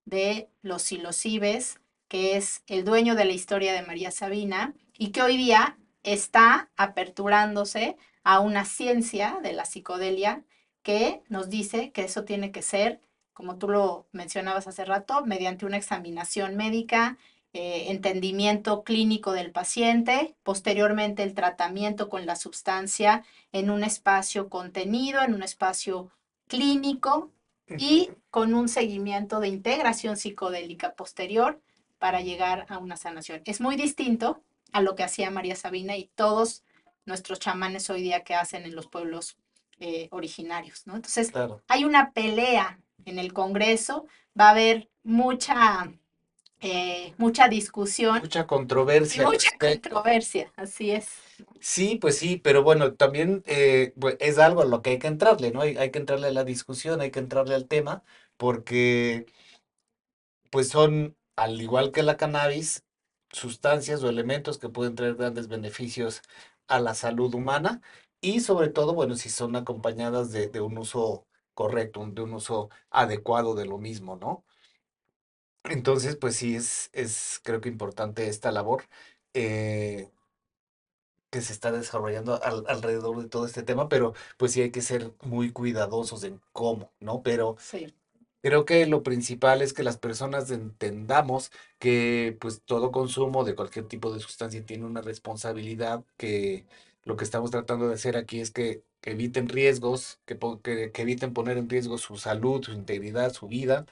de los psilocibes, que es el dueño de la historia de María Sabina, y que hoy día está aperturándose a una ciencia de la psicodelia que nos dice que eso tiene que ser, como tú lo mencionabas hace rato, mediante una examinación médica, eh, entendimiento clínico del paciente, posteriormente el tratamiento con la sustancia en un espacio contenido, en un espacio clínico y con un seguimiento de integración psicodélica posterior para llegar a una sanación. Es muy distinto a lo que hacía María Sabina y todos nuestros chamanes hoy día que hacen en los pueblos eh, originarios, ¿no? Entonces, Claro. hay una pelea en el Congreso, va a haber mucha, eh, mucha discusión Mucha controversia. mucha respecto. controversia, así es. Sí, pues sí, pero bueno, también eh, pues, es algo a lo que hay que entrarle, ¿no? Hay, hay que entrarle a la discusión, hay que entrarle al tema, porque pues son, al igual que la cannabis, sustancias o elementos que pueden traer grandes beneficios a la salud humana y sobre todo, bueno, si son acompañadas de, de un uso correcto, de un uso adecuado de lo mismo, ¿no? Entonces, pues sí, es, es creo que importante esta labor. eh, que se está desarrollando al- alrededor de todo este tema, pero pues sí hay que ser muy cuidadosos en cómo, ¿no? Pero Sí, creo que lo principal es que las personas entendamos que pues todo consumo de cualquier tipo de sustancia tiene una responsabilidad, que lo que estamos tratando de hacer aquí es que, eviten riesgos, que, eviten poner en riesgo su salud, su integridad, su vida,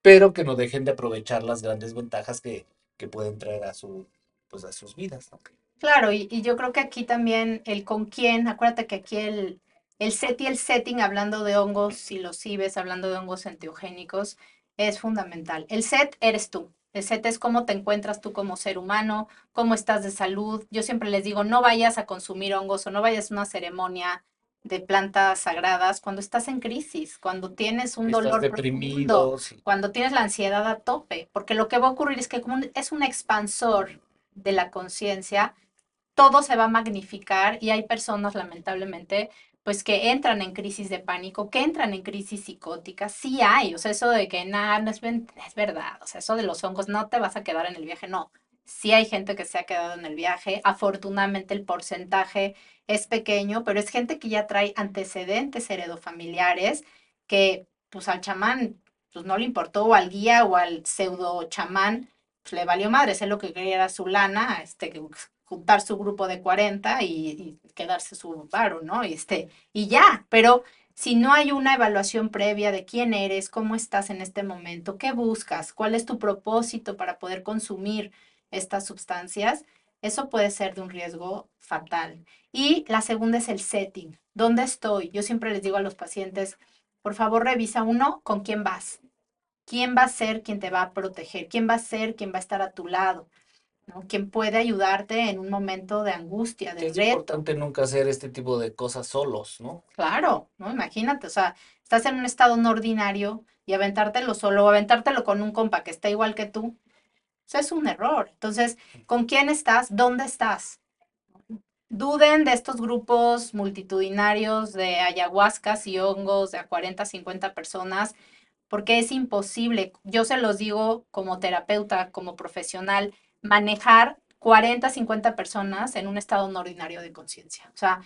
pero que no dejen de aprovechar las grandes ventajas que, pueden traer a su, pues a sus vidas, claro, y, y yo creo que aquí también el con quién, acuérdate que aquí el, el set y el setting, hablando de hongos psilocibes, hablando de hongos enteogénicos, es fundamental. El set eres tú. El set es cómo te encuentras tú como ser humano, cómo estás de salud. Yo siempre les digo, no vayas a consumir hongos o no vayas a una ceremonia de plantas sagradas cuando estás en crisis, cuando tienes un Estás dolor profundo, deprimido, sí. cuando tienes la ansiedad a tope, porque lo que va a ocurrir es que como es un expansor de la conciencia, todo se va a magnificar y hay personas lamentablemente pues que entran en crisis de pánico, que entran en crisis psicóticas, sí hay, o sea, eso de que nada, no es, verdad, o sea, eso de los hongos, no te vas a quedar en el viaje, no, sí hay gente que se ha quedado en el viaje, afortunadamente el porcentaje es pequeño, pero es gente que ya trae antecedentes heredofamiliares que pues al chamán pues no le importó, o al guía o al pseudo chamán, pues le valió madre, sé lo que quería era su lana, este, que- juntar su grupo de 40 y, quedarse su varo, ¿no? Y, este, y ya, pero si no hay una evaluación previa de quién eres, cómo estás en este momento, qué buscas, cuál es tu propósito para poder consumir estas sustancias, eso puede ser de un riesgo fatal. Y la segunda es el setting. ¿Dónde estoy? Yo siempre les digo a los pacientes, por favor revisa uno con quién vas. ¿Quién va a ser quien te va a proteger? ¿Quién va a ser quien va a estar a tu lado? ¿No? ¿Quién puede ayudarte en un momento de angustia, de Es reto? importante nunca hacer este tipo de cosas solos, ¿no? Claro, ¿no? Imagínate, o sea, estás en un estado no ordinario y aventártelo solo o aventártelo con un compa que está igual que tú, eso es un error. Entonces, ¿con quién estás? ¿Dónde estás? Duden de estos grupos multitudinarios de ayahuascas y hongos de a 40, 50 personas, porque es imposible, yo se los digo como terapeuta, como profesional, manejar 40, 50 personas en un estado no ordinario de conciencia. O sea,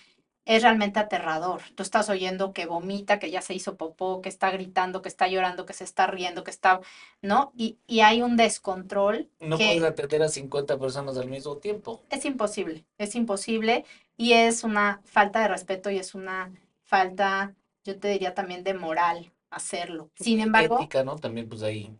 es realmente aterrador. Tú estás oyendo que vomita, que ya se hizo popó, que está gritando, que está llorando, que se está riendo, que está, ¿no? Y, y hay un descontrol No que puedes atender a 50 personas al mismo tiempo. es imposible, es imposible y es una falta de respeto y es una falta, yo te diría también de moral hacerlo. Sin embargo, Ética, ¿no? También pues ahí.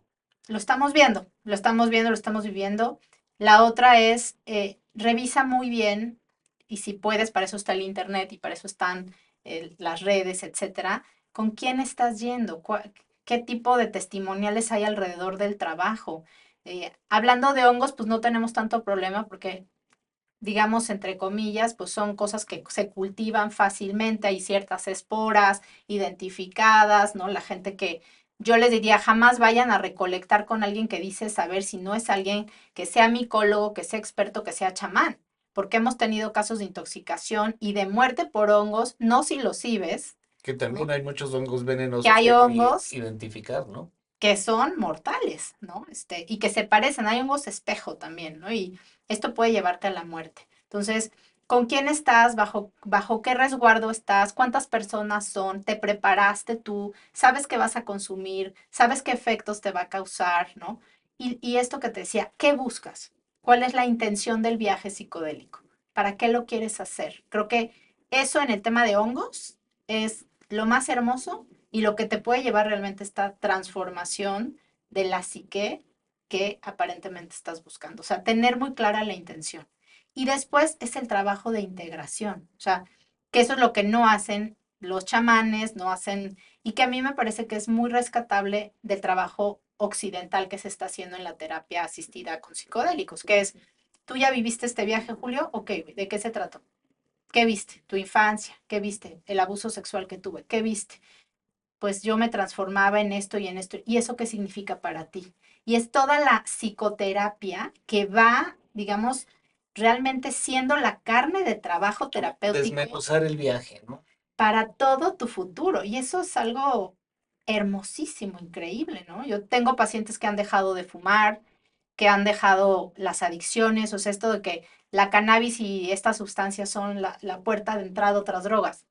lo estamos viendo, lo estamos viendo, lo estamos viviendo. La otra es, eh, revisa muy bien, y si puedes, para eso está el internet y para eso están eh, las redes, etcétera, con quién estás yendo, qué tipo de testimoniales hay alrededor del trabajo. Eh, hablando de hongos, pues no tenemos tanto problema porque, digamos, entre comillas, pues son cosas que se cultivan fácilmente, hay ciertas esporas identificadas, ¿no? La gente que yo les diría, jamás vayan a recolectar con alguien que dice saber si no es alguien que sea micólogo, que sea experto, que sea chamán, porque hemos tenido casos de intoxicación y de muerte por hongos, no psilocibes, Que también hay muchos hongos venenosos Que hay que que hongos. identificar, ¿no? que son mortales, ¿no? Este, y que se parecen, hay hongos espejo también, ¿no? Y esto puede llevarte a la muerte. Entonces, ¿con quién estás? ¿Bajo, bajo qué resguardo estás? ¿Cuántas personas son? ¿Te preparaste tú? ¿Sabes qué vas a consumir? ¿Sabes qué efectos te va a causar, ¿no? Y, y esto que te decía, ¿qué buscas? ¿Cuál es la intención del viaje psicodélico? ¿Para qué lo quieres hacer? Creo que eso en el tema de hongos es lo más hermoso y lo que te puede llevar realmente esta transformación de la psique que aparentemente estás buscando. O sea, tener muy clara la intención. Y después es el trabajo de integración. O sea, que eso es lo que no hacen los chamanes, no hacen, y que a mí me parece que es muy rescatable del trabajo occidental que se está haciendo en la terapia asistida con psicodélicos, que es, tú ya viviste este viaje, Julio, ok, ¿de qué se trató? ¿Qué viste? Tu infancia, ¿qué viste? El abuso sexual que tuve, ¿qué viste? Pues yo me transformaba en esto y en esto. ¿Y eso qué significa para ti? Y es toda la psicoterapia que va, digamos, realmente siendo la carne de trabajo terapéutico Desmenuzar el viaje, ¿no? para todo tu futuro. Y eso es algo hermosísimo, increíble, ¿no? Yo tengo pacientes que han dejado de fumar, que han dejado las adicciones, o sea, esto de que la cannabis y estas sustancias son la, la puerta de entrada a otras drogas.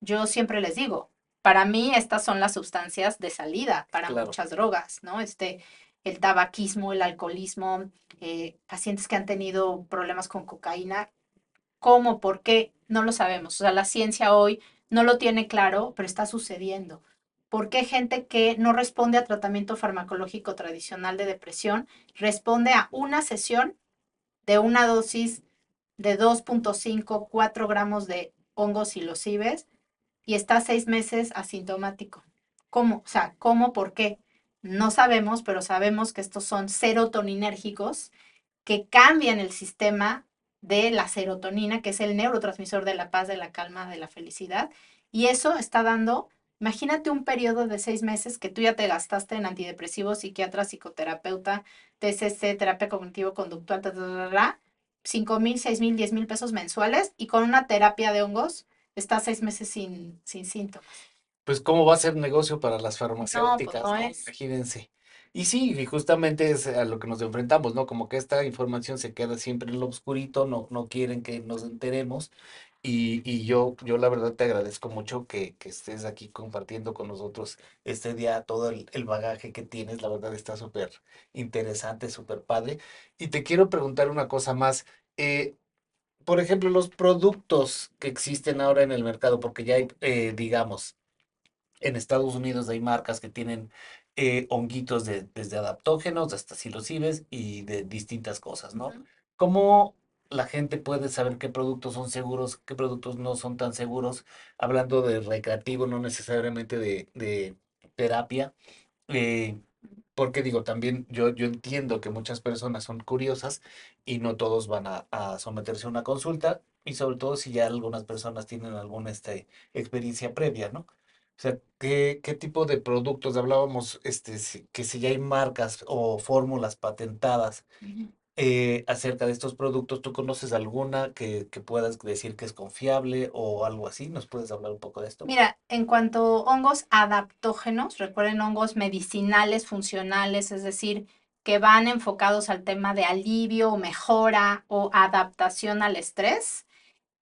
Yo siempre les digo, para mí estas son las sustancias de salida para Claro. muchas drogas, ¿no? Este, el tabaquismo, el alcoholismo, eh, pacientes que han tenido problemas con cocaína, ¿cómo? ¿Por qué? No lo sabemos. O sea, la ciencia hoy no lo tiene claro, pero está sucediendo. ¿Por qué gente que no responde a tratamiento farmacológico tradicional de depresión responde a una sesión de una dosis de 2.5, 4 gramos de hongos psilocibes y está seis meses asintomático? ¿Cómo? O sea, ¿cómo? ¿Por qué? No sabemos, pero sabemos que estos son serotoninérgicos que cambian el sistema de la serotonina, que es el neurotransmisor de la paz, de la calma, de la felicidad. Y eso está dando, imagínate un periodo de seis meses que tú ya te gastaste en antidepresivos, psiquiatra, psicoterapeuta, TCC, terapia cognitivo-conductual, cinco mil, seis mil, diez mil pesos mensuales y con una terapia de hongos estás seis meses sin, sin síntomas. Pues cómo va a ser negocio para las farmacéuticas, no ¿no? es. Imagínense. Y sí, y justamente es a lo que nos enfrentamos, ¿no? Como que esta información se queda siempre en lo oscurito, no, no quieren que nos enteremos. Y, y yo, yo la verdad te agradezco mucho que, que estés aquí compartiendo con nosotros este día todo el, el bagaje que tienes, la verdad está súper interesante, súper padre. Y te quiero preguntar una cosa más. eh, por ejemplo, los productos que existen ahora en el mercado, porque ya hay, eh, digamos, En Estados Unidos hay marcas que tienen eh, honguitos de, desde adaptógenos hasta psilocibes y de distintas cosas, ¿no? Ujú. ¿Cómo la gente puede saber qué productos son seguros, qué productos no son tan seguros? Hablando de recreativo, no necesariamente de, de terapia. eh, porque digo, también yo, yo entiendo que muchas personas son curiosas y no todos van a, a someterse a una consulta, y sobre todo si ya algunas personas tienen alguna este, experiencia previa, ¿no? O sea, ¿qué, qué tipo de productos hablábamos, este, si- que si ya hay marcas o fórmulas patentadas eh, acerca de estos productos, ¿tú conoces alguna que, que puedas decir que es confiable o algo así? ¿Nos puedes hablar un poco de esto? Mira, en cuanto a hongos adaptógenos, recuerden hongos medicinales, funcionales, es decir, que van enfocados al tema de alivio, o mejora o adaptación al estrés.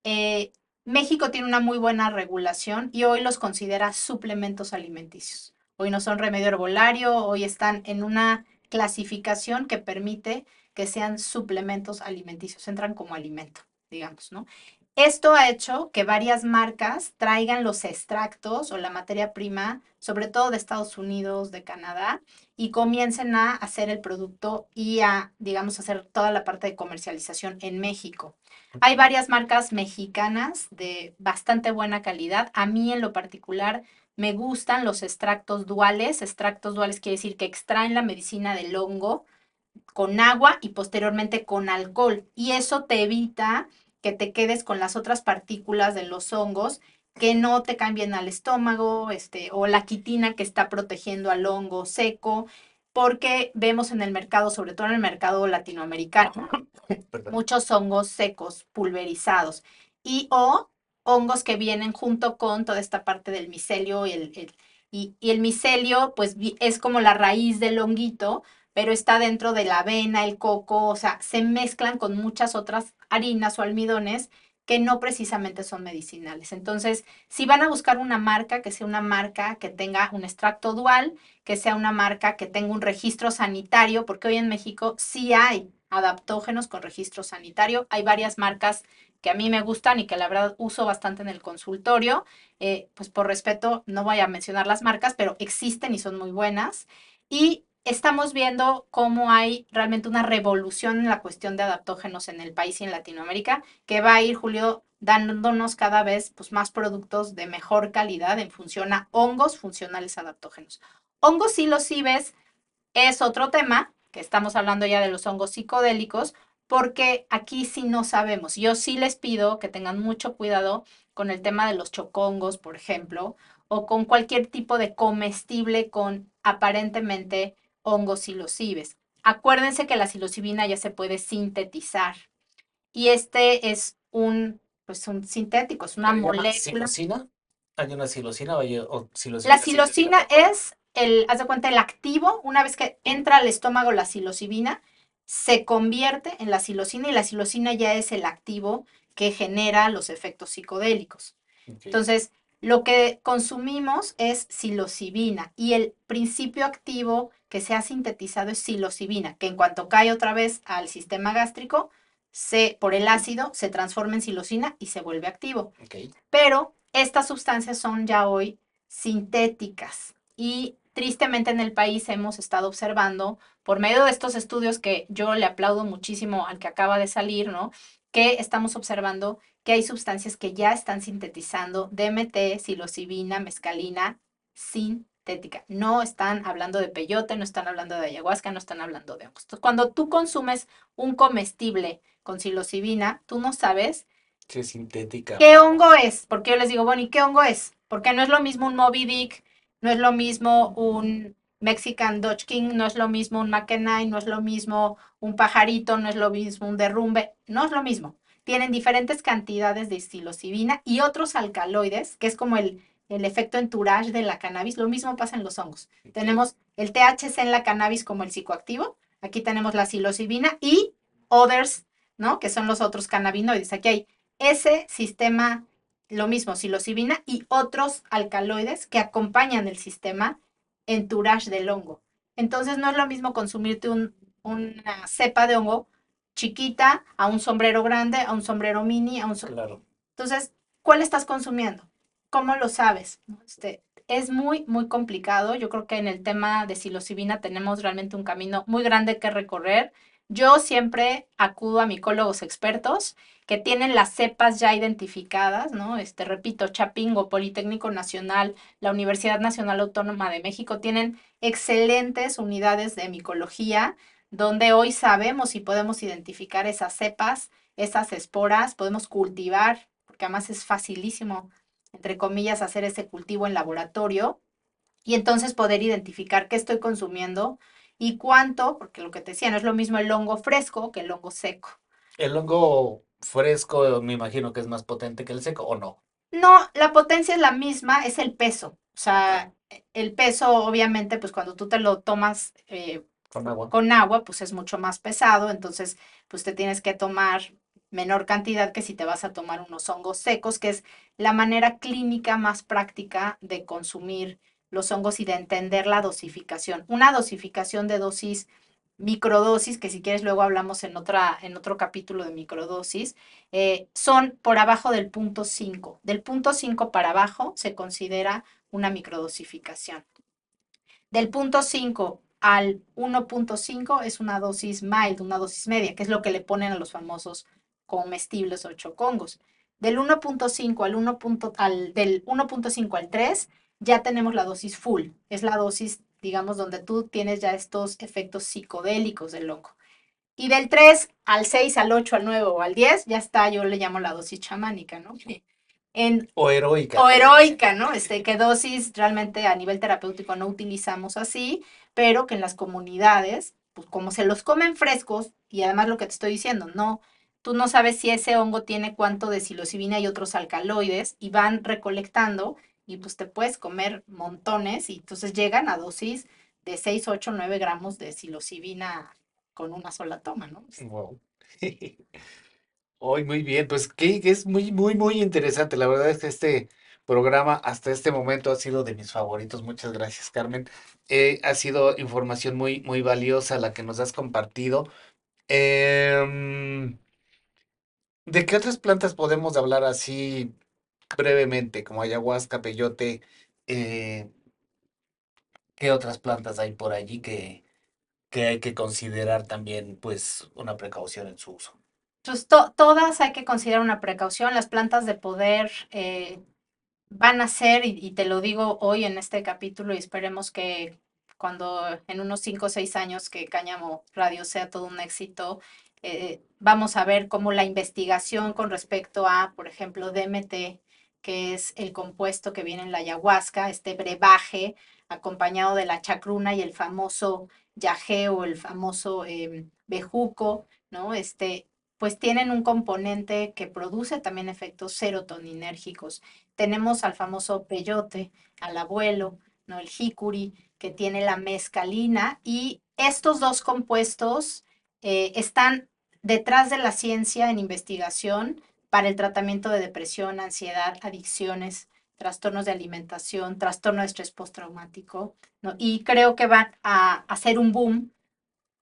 eh, México tiene una muy buena regulación y hoy los considera suplementos alimenticios. Hoy no son remedio herbolario, hoy están en una clasificación que permite que sean suplementos alimenticios, entran como alimento, digamos, ¿no? Esto ha hecho que varias marcas traigan los extractos o la materia prima, sobre todo de Estados Unidos, de Canadá, y comiencen a hacer el producto y a, digamos, hacer toda la parte de comercialización en México. Hay varias marcas mexicanas de bastante buena calidad. A mí en lo particular me gustan los extractos duales. Extractos duales quiere decir que extraen la medicina del hongo con agua y posteriormente con alcohol. Y eso te evita que te quedes con las otras partículas de los hongos que no te cambien al estómago, este, o la quitina que está protegiendo al hongo seco, porque vemos en el mercado, sobre todo en el mercado latinoamericano, Perdón. muchos hongos secos, pulverizados, y o hongos que vienen junto con toda esta parte del micelio y el, el- y, y el micelio pues es como la raíz del honguito, pero está dentro de la avena, el coco, o sea, se mezclan con muchas otras harinas o almidones que no precisamente son medicinales. Entonces, si van a buscar una marca, que sea una marca que tenga un extracto dual, que sea una marca que tenga un registro sanitario, porque hoy en México sí hay adaptógenos con registro sanitario. Hay varias marcas que a mí me gustan y que la verdad uso bastante en el consultorio. Eh, pues por respeto no voy a mencionar las marcas, pero existen y son muy buenas. Y estamos viendo cómo hay realmente una revolución en la cuestión de adaptógenos en el país y en Latinoamérica, que va a ir, Julio, dándonos cada vez pues, más productos de mejor calidad en función a hongos funcionales adaptógenos. Hongos psilocibes es otro tema, que estamos hablando ya de los hongos psicodélicos, porque aquí sí no sabemos. Yo sí les pido que tengan mucho cuidado con el tema de los chocongos, por ejemplo, o con cualquier tipo de comestible con aparentemente hongos psilocibes. Acuérdense que la psilocibina ya se puede sintetizar y este es un, pues un sintético, es una ¿Se llama molécula. ¿Silocina? ¿Hay una silocina o, hay, o La psilocina es el, haz de cuenta, el activo. Una vez que entra al estómago la psilocibina, se convierte en la psilocina y la psilocina ya es el activo que genera los efectos psicodélicos. Entonces, lo que consumimos es psilocibina y el principio activo que se ha sintetizado es psilocibina, que en cuanto cae otra vez al sistema gástrico, se, por el ácido se transforma en psilocina y se vuelve activo pero estas sustancias son ya hoy sintéticas y tristemente en el país hemos estado observando por medio de estos estudios que yo le aplaudo muchísimo al que acaba de salir, ¿no? Que estamos observando que hay sustancias que ya están sintetizando DMT, psilocibina, mescalina No están hablando de peyote, no están hablando de ayahuasca, no están hablando de hongos. Entonces, cuando tú consumes un comestible con psilocibina, tú no sabes Sí, es sintética. ¿Qué hongo es? Porque yo les digo, bueno, ¿y qué hongo es? Porque no es lo mismo un Moby Dick, no es lo mismo un Mexican Dodge King, no es lo mismo un Mackinac, no es lo mismo un pajarito, no es lo mismo un derrumbe, no es lo mismo. Tienen diferentes cantidades de psilocibina y otros alcaloides, que es como el, el efecto entourage de la cannabis. Lo mismo pasa en los hongos. Tenemos el THC en la cannabis como el psicoactivo. Aquí tenemos la psilocibina y others, ¿no? Que son los otros cannabinoides. Aquí hay ese sistema, lo mismo, psilocibina y otros alcaloides que acompañan el sistema entourage del hongo. Entonces no es lo mismo consumirte un- una cepa de hongo chiquita a un sombrero grande, a un sombrero mini, a un... so- Claro. Entonces, ¿cuál estás consumiendo? ¿Cómo lo sabes? Este, es muy, muy complicado. Yo creo que en el tema de psilocibina tenemos realmente un camino muy grande que recorrer. Yo siempre acudo a micólogos expertos que tienen las cepas ya identificadas, ¿no? Este, repito, Chapingo, Politécnico Nacional, la Universidad Nacional Autónoma de México tienen excelentes unidades de micología donde hoy sabemos y podemos identificar esas cepas, esas esporas, podemos cultivar, porque además es facilísimo, entre comillas, hacer ese cultivo en laboratorio y entonces poder identificar qué estoy consumiendo y cuánto, porque lo que te decía, no es lo mismo el hongo fresco que el hongo seco. El hongo fresco me imagino que es más potente que el seco, ¿o no? No, la potencia es la misma, es el peso. O sea, el peso, obviamente, pues cuando tú te lo tomas eh, Con agua. con agua, pues es mucho más pesado, entonces, pues te tienes que tomar menor cantidad que si te vas a tomar unos hongos secos, que es la manera clínica más práctica de consumir los hongos y de entender la dosificación. Una dosificación de dosis microdosis, que si quieres luego hablamos en, otra, en otro capítulo de microdosis, eh, son por abajo del punto 5. Del punto 5 para abajo se considera una microdosificación. Del punto 5 al 1.5 es una dosis mild, una dosis media, que es lo que le ponen a los famosos comestibles o chocongos. Del 1.5 al 1. Al, del 1.5 al 3 ya tenemos la dosis full, es la dosis, digamos, donde tú tienes ya estos efectos psicodélicos del hongo. Y del 3 al 6, al 8, al 9 o al 10, ya está, yo le llamo la dosis chamánica, ¿no? En, O heroica. o heroica, ¿no? Este, que dosis realmente a nivel terapéutico no utilizamos así, pero que en las comunidades, pues como se los comen frescos, y además lo que te estoy diciendo, no, tú no sabes si ese hongo tiene cuánto de psilocibina y otros alcaloides, y van recolectando, y pues te puedes comer montones, y entonces llegan a dosis de 6, 8, 9 gramos de psilocibina con una sola toma, ¿no? Wow. Hoy muy bien, pues que es muy, muy, muy interesante. La verdad es que este programa hasta este momento ha sido de mis favoritos. Muchas gracias, Carmen. Eh, ha sido información muy, muy valiosa la que nos has compartido. Em, ¿de qué otras plantas podemos hablar así brevemente, como ayahuasca, peyote? eh, ¿qué otras plantas hay por allí que, que hay que considerar también, pues, una precaución en su uso? Pues to- todas hay que considerar una precaución. Las plantas de poder eh, van a ser, y, y te lo digo hoy en este capítulo, y esperemos que cuando en unos 5 o 6 años que Cáñamo Radio sea todo un éxito, eh, vamos a ver cómo la investigación con respecto a, por ejemplo, DMT, que es el compuesto que viene en la ayahuasca, este brebaje acompañado de la chacruna y el famoso yagé o el famoso em, bejuco, ¿no? Este, pues tienen un componente que produce también efectos serotoninérgicos. Tenemos al famoso peyote, al abuelo, ¿no? El jicuri, que tiene la mescalina y estos dos compuestos eh, están detrás de la ciencia en investigación para el tratamiento de depresión, ansiedad, adicciones, trastornos de alimentación, trastorno de estrés postraumático, ¿no? Y creo que van a hacer un boom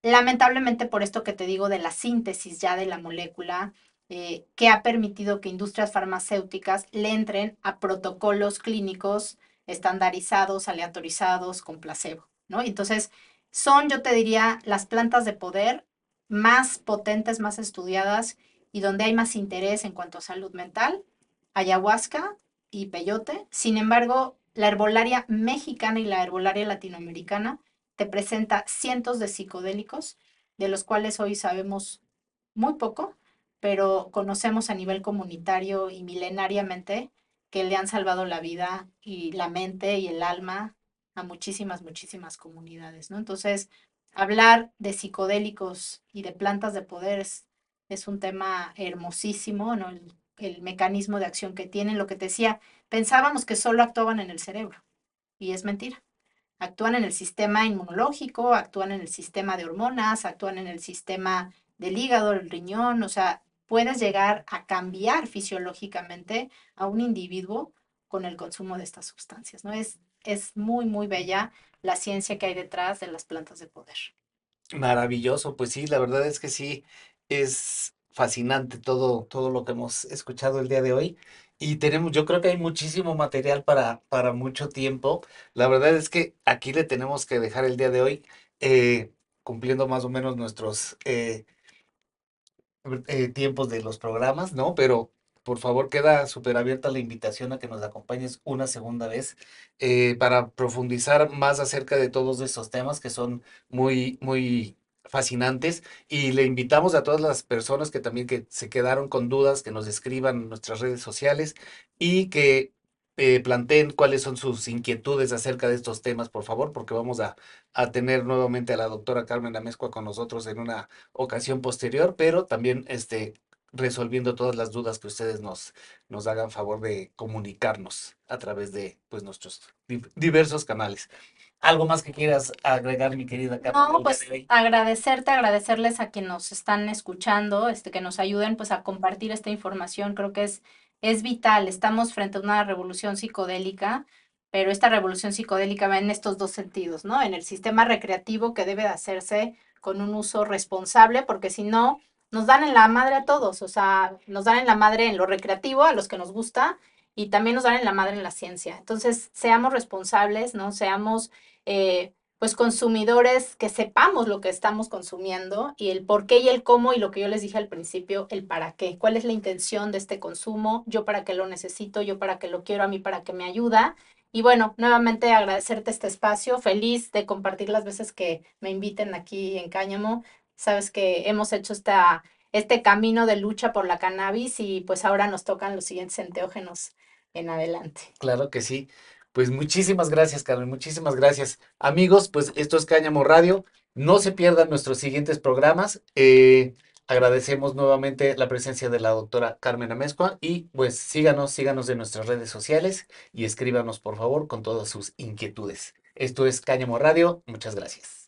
lamentablemente por esto que te digo de la síntesis ya de la molécula, eh, que ha permitido que industrias farmacéuticas le entren a protocolos clínicos estandarizados, aleatorizados, con placebo, ¿no? Entonces son, yo te diría, las plantas de poder más potentes, más estudiadas y donde hay más interés en cuanto a salud mental, ayahuasca y peyote. Sin embargo, la herbolaria mexicana y la herbolaria latinoamericana te presenta cientos de psicodélicos, de los cuales hoy sabemos muy poco, pero conocemos a nivel comunitario y milenariamente que le han salvado la vida y la mente y el alma a muchísimas, muchísimas comunidades, ¿no? Entonces, hablar de psicodélicos y de plantas de poder es, un tema hermosísimo, ¿no? El, el mecanismo de acción que tienen, lo que te decía, pensábamos que solo actuaban en el cerebro y es mentira actúan en el sistema inmunológico, actúan en el sistema de hormonas, actúan en el sistema del hígado, el riñón, o sea, puedes llegar a cambiar fisiológicamente a un individuo con el consumo de estas sustancias, ¿no? Es, es muy, muy bella la ciencia que hay detrás de las plantas de poder. Maravilloso, pues sí, la verdad es que sí, es fascinante todo, todo lo que hemos escuchado el día de hoy. y tenemos, yo creo que hay muchísimo material para, para mucho tiempo. La verdad es que aquí le tenemos que dejar el día de hoy eh, cumpliendo más o menos nuestros eh, eh, tiempos de los programas, ¿no? Pero por favor queda súper abierta la invitación a que nos acompañes una segunda vez eh, para profundizar más acerca de todos estos temas que son muy, muy fascinantes. Y le invitamos a todas las personas que también que se quedaron con dudas, que nos escriban en nuestras redes sociales y que eh, planteen cuáles son sus inquietudes acerca de estos temas, por favor, porque vamos a, a tener nuevamente a la doctora Carmen Amezcua con nosotros en una ocasión posterior, pero también este, resolviendo todas las dudas que ustedes nos, nos hagan favor de comunicarnos a través de pues, nuestros di- diversos canales. ¿Algo más que quieras agregar, mi querida Carmen? No, pues agradecerte, agradecerles a quienes nos están escuchando, este, que nos ayuden pues a compartir esta información. Creo que es, es vital. Estamos frente a una revolución psicodélica, pero esta revolución psicodélica va en estos dos sentidos, ¿no? En el sistema recreativo que debe de hacerse con un uso responsable, porque si no, nos dan en la madre a todos, o sea, nos dan en la madre en lo recreativo, a los que nos gusta, y también nos dan en la madre en la ciencia. Entonces, seamos responsables, ¿no? Seamos... eh, pues consumidores que sepamos lo que estamos consumiendo y el por qué y el cómo y lo que yo les dije al principio, el para qué, cuál es la intención de este consumo, yo para qué lo necesito, yo para qué lo quiero, a mí para qué me ayuda. Y bueno, nuevamente agradecerte este espacio, feliz de compartir las veces que me inviten aquí en Cáñamo. Sabes que hemos hecho esta, este camino de lucha por la cannabis y pues ahora nos tocan los siguientes enteógenos en adelante. Claro que sí. Pues muchísimas gracias, Carmen, muchísimas gracias. Amigos, pues esto es Cáñamo Radio. No se pierdan nuestros siguientes programas. Eh, agradecemos nuevamente la presencia de la doctora Carmen Amezcua y pues síganos, síganos en nuestras redes sociales y escríbanos por favor con todas sus inquietudes. Esto es Cáñamo Radio. Muchas gracias.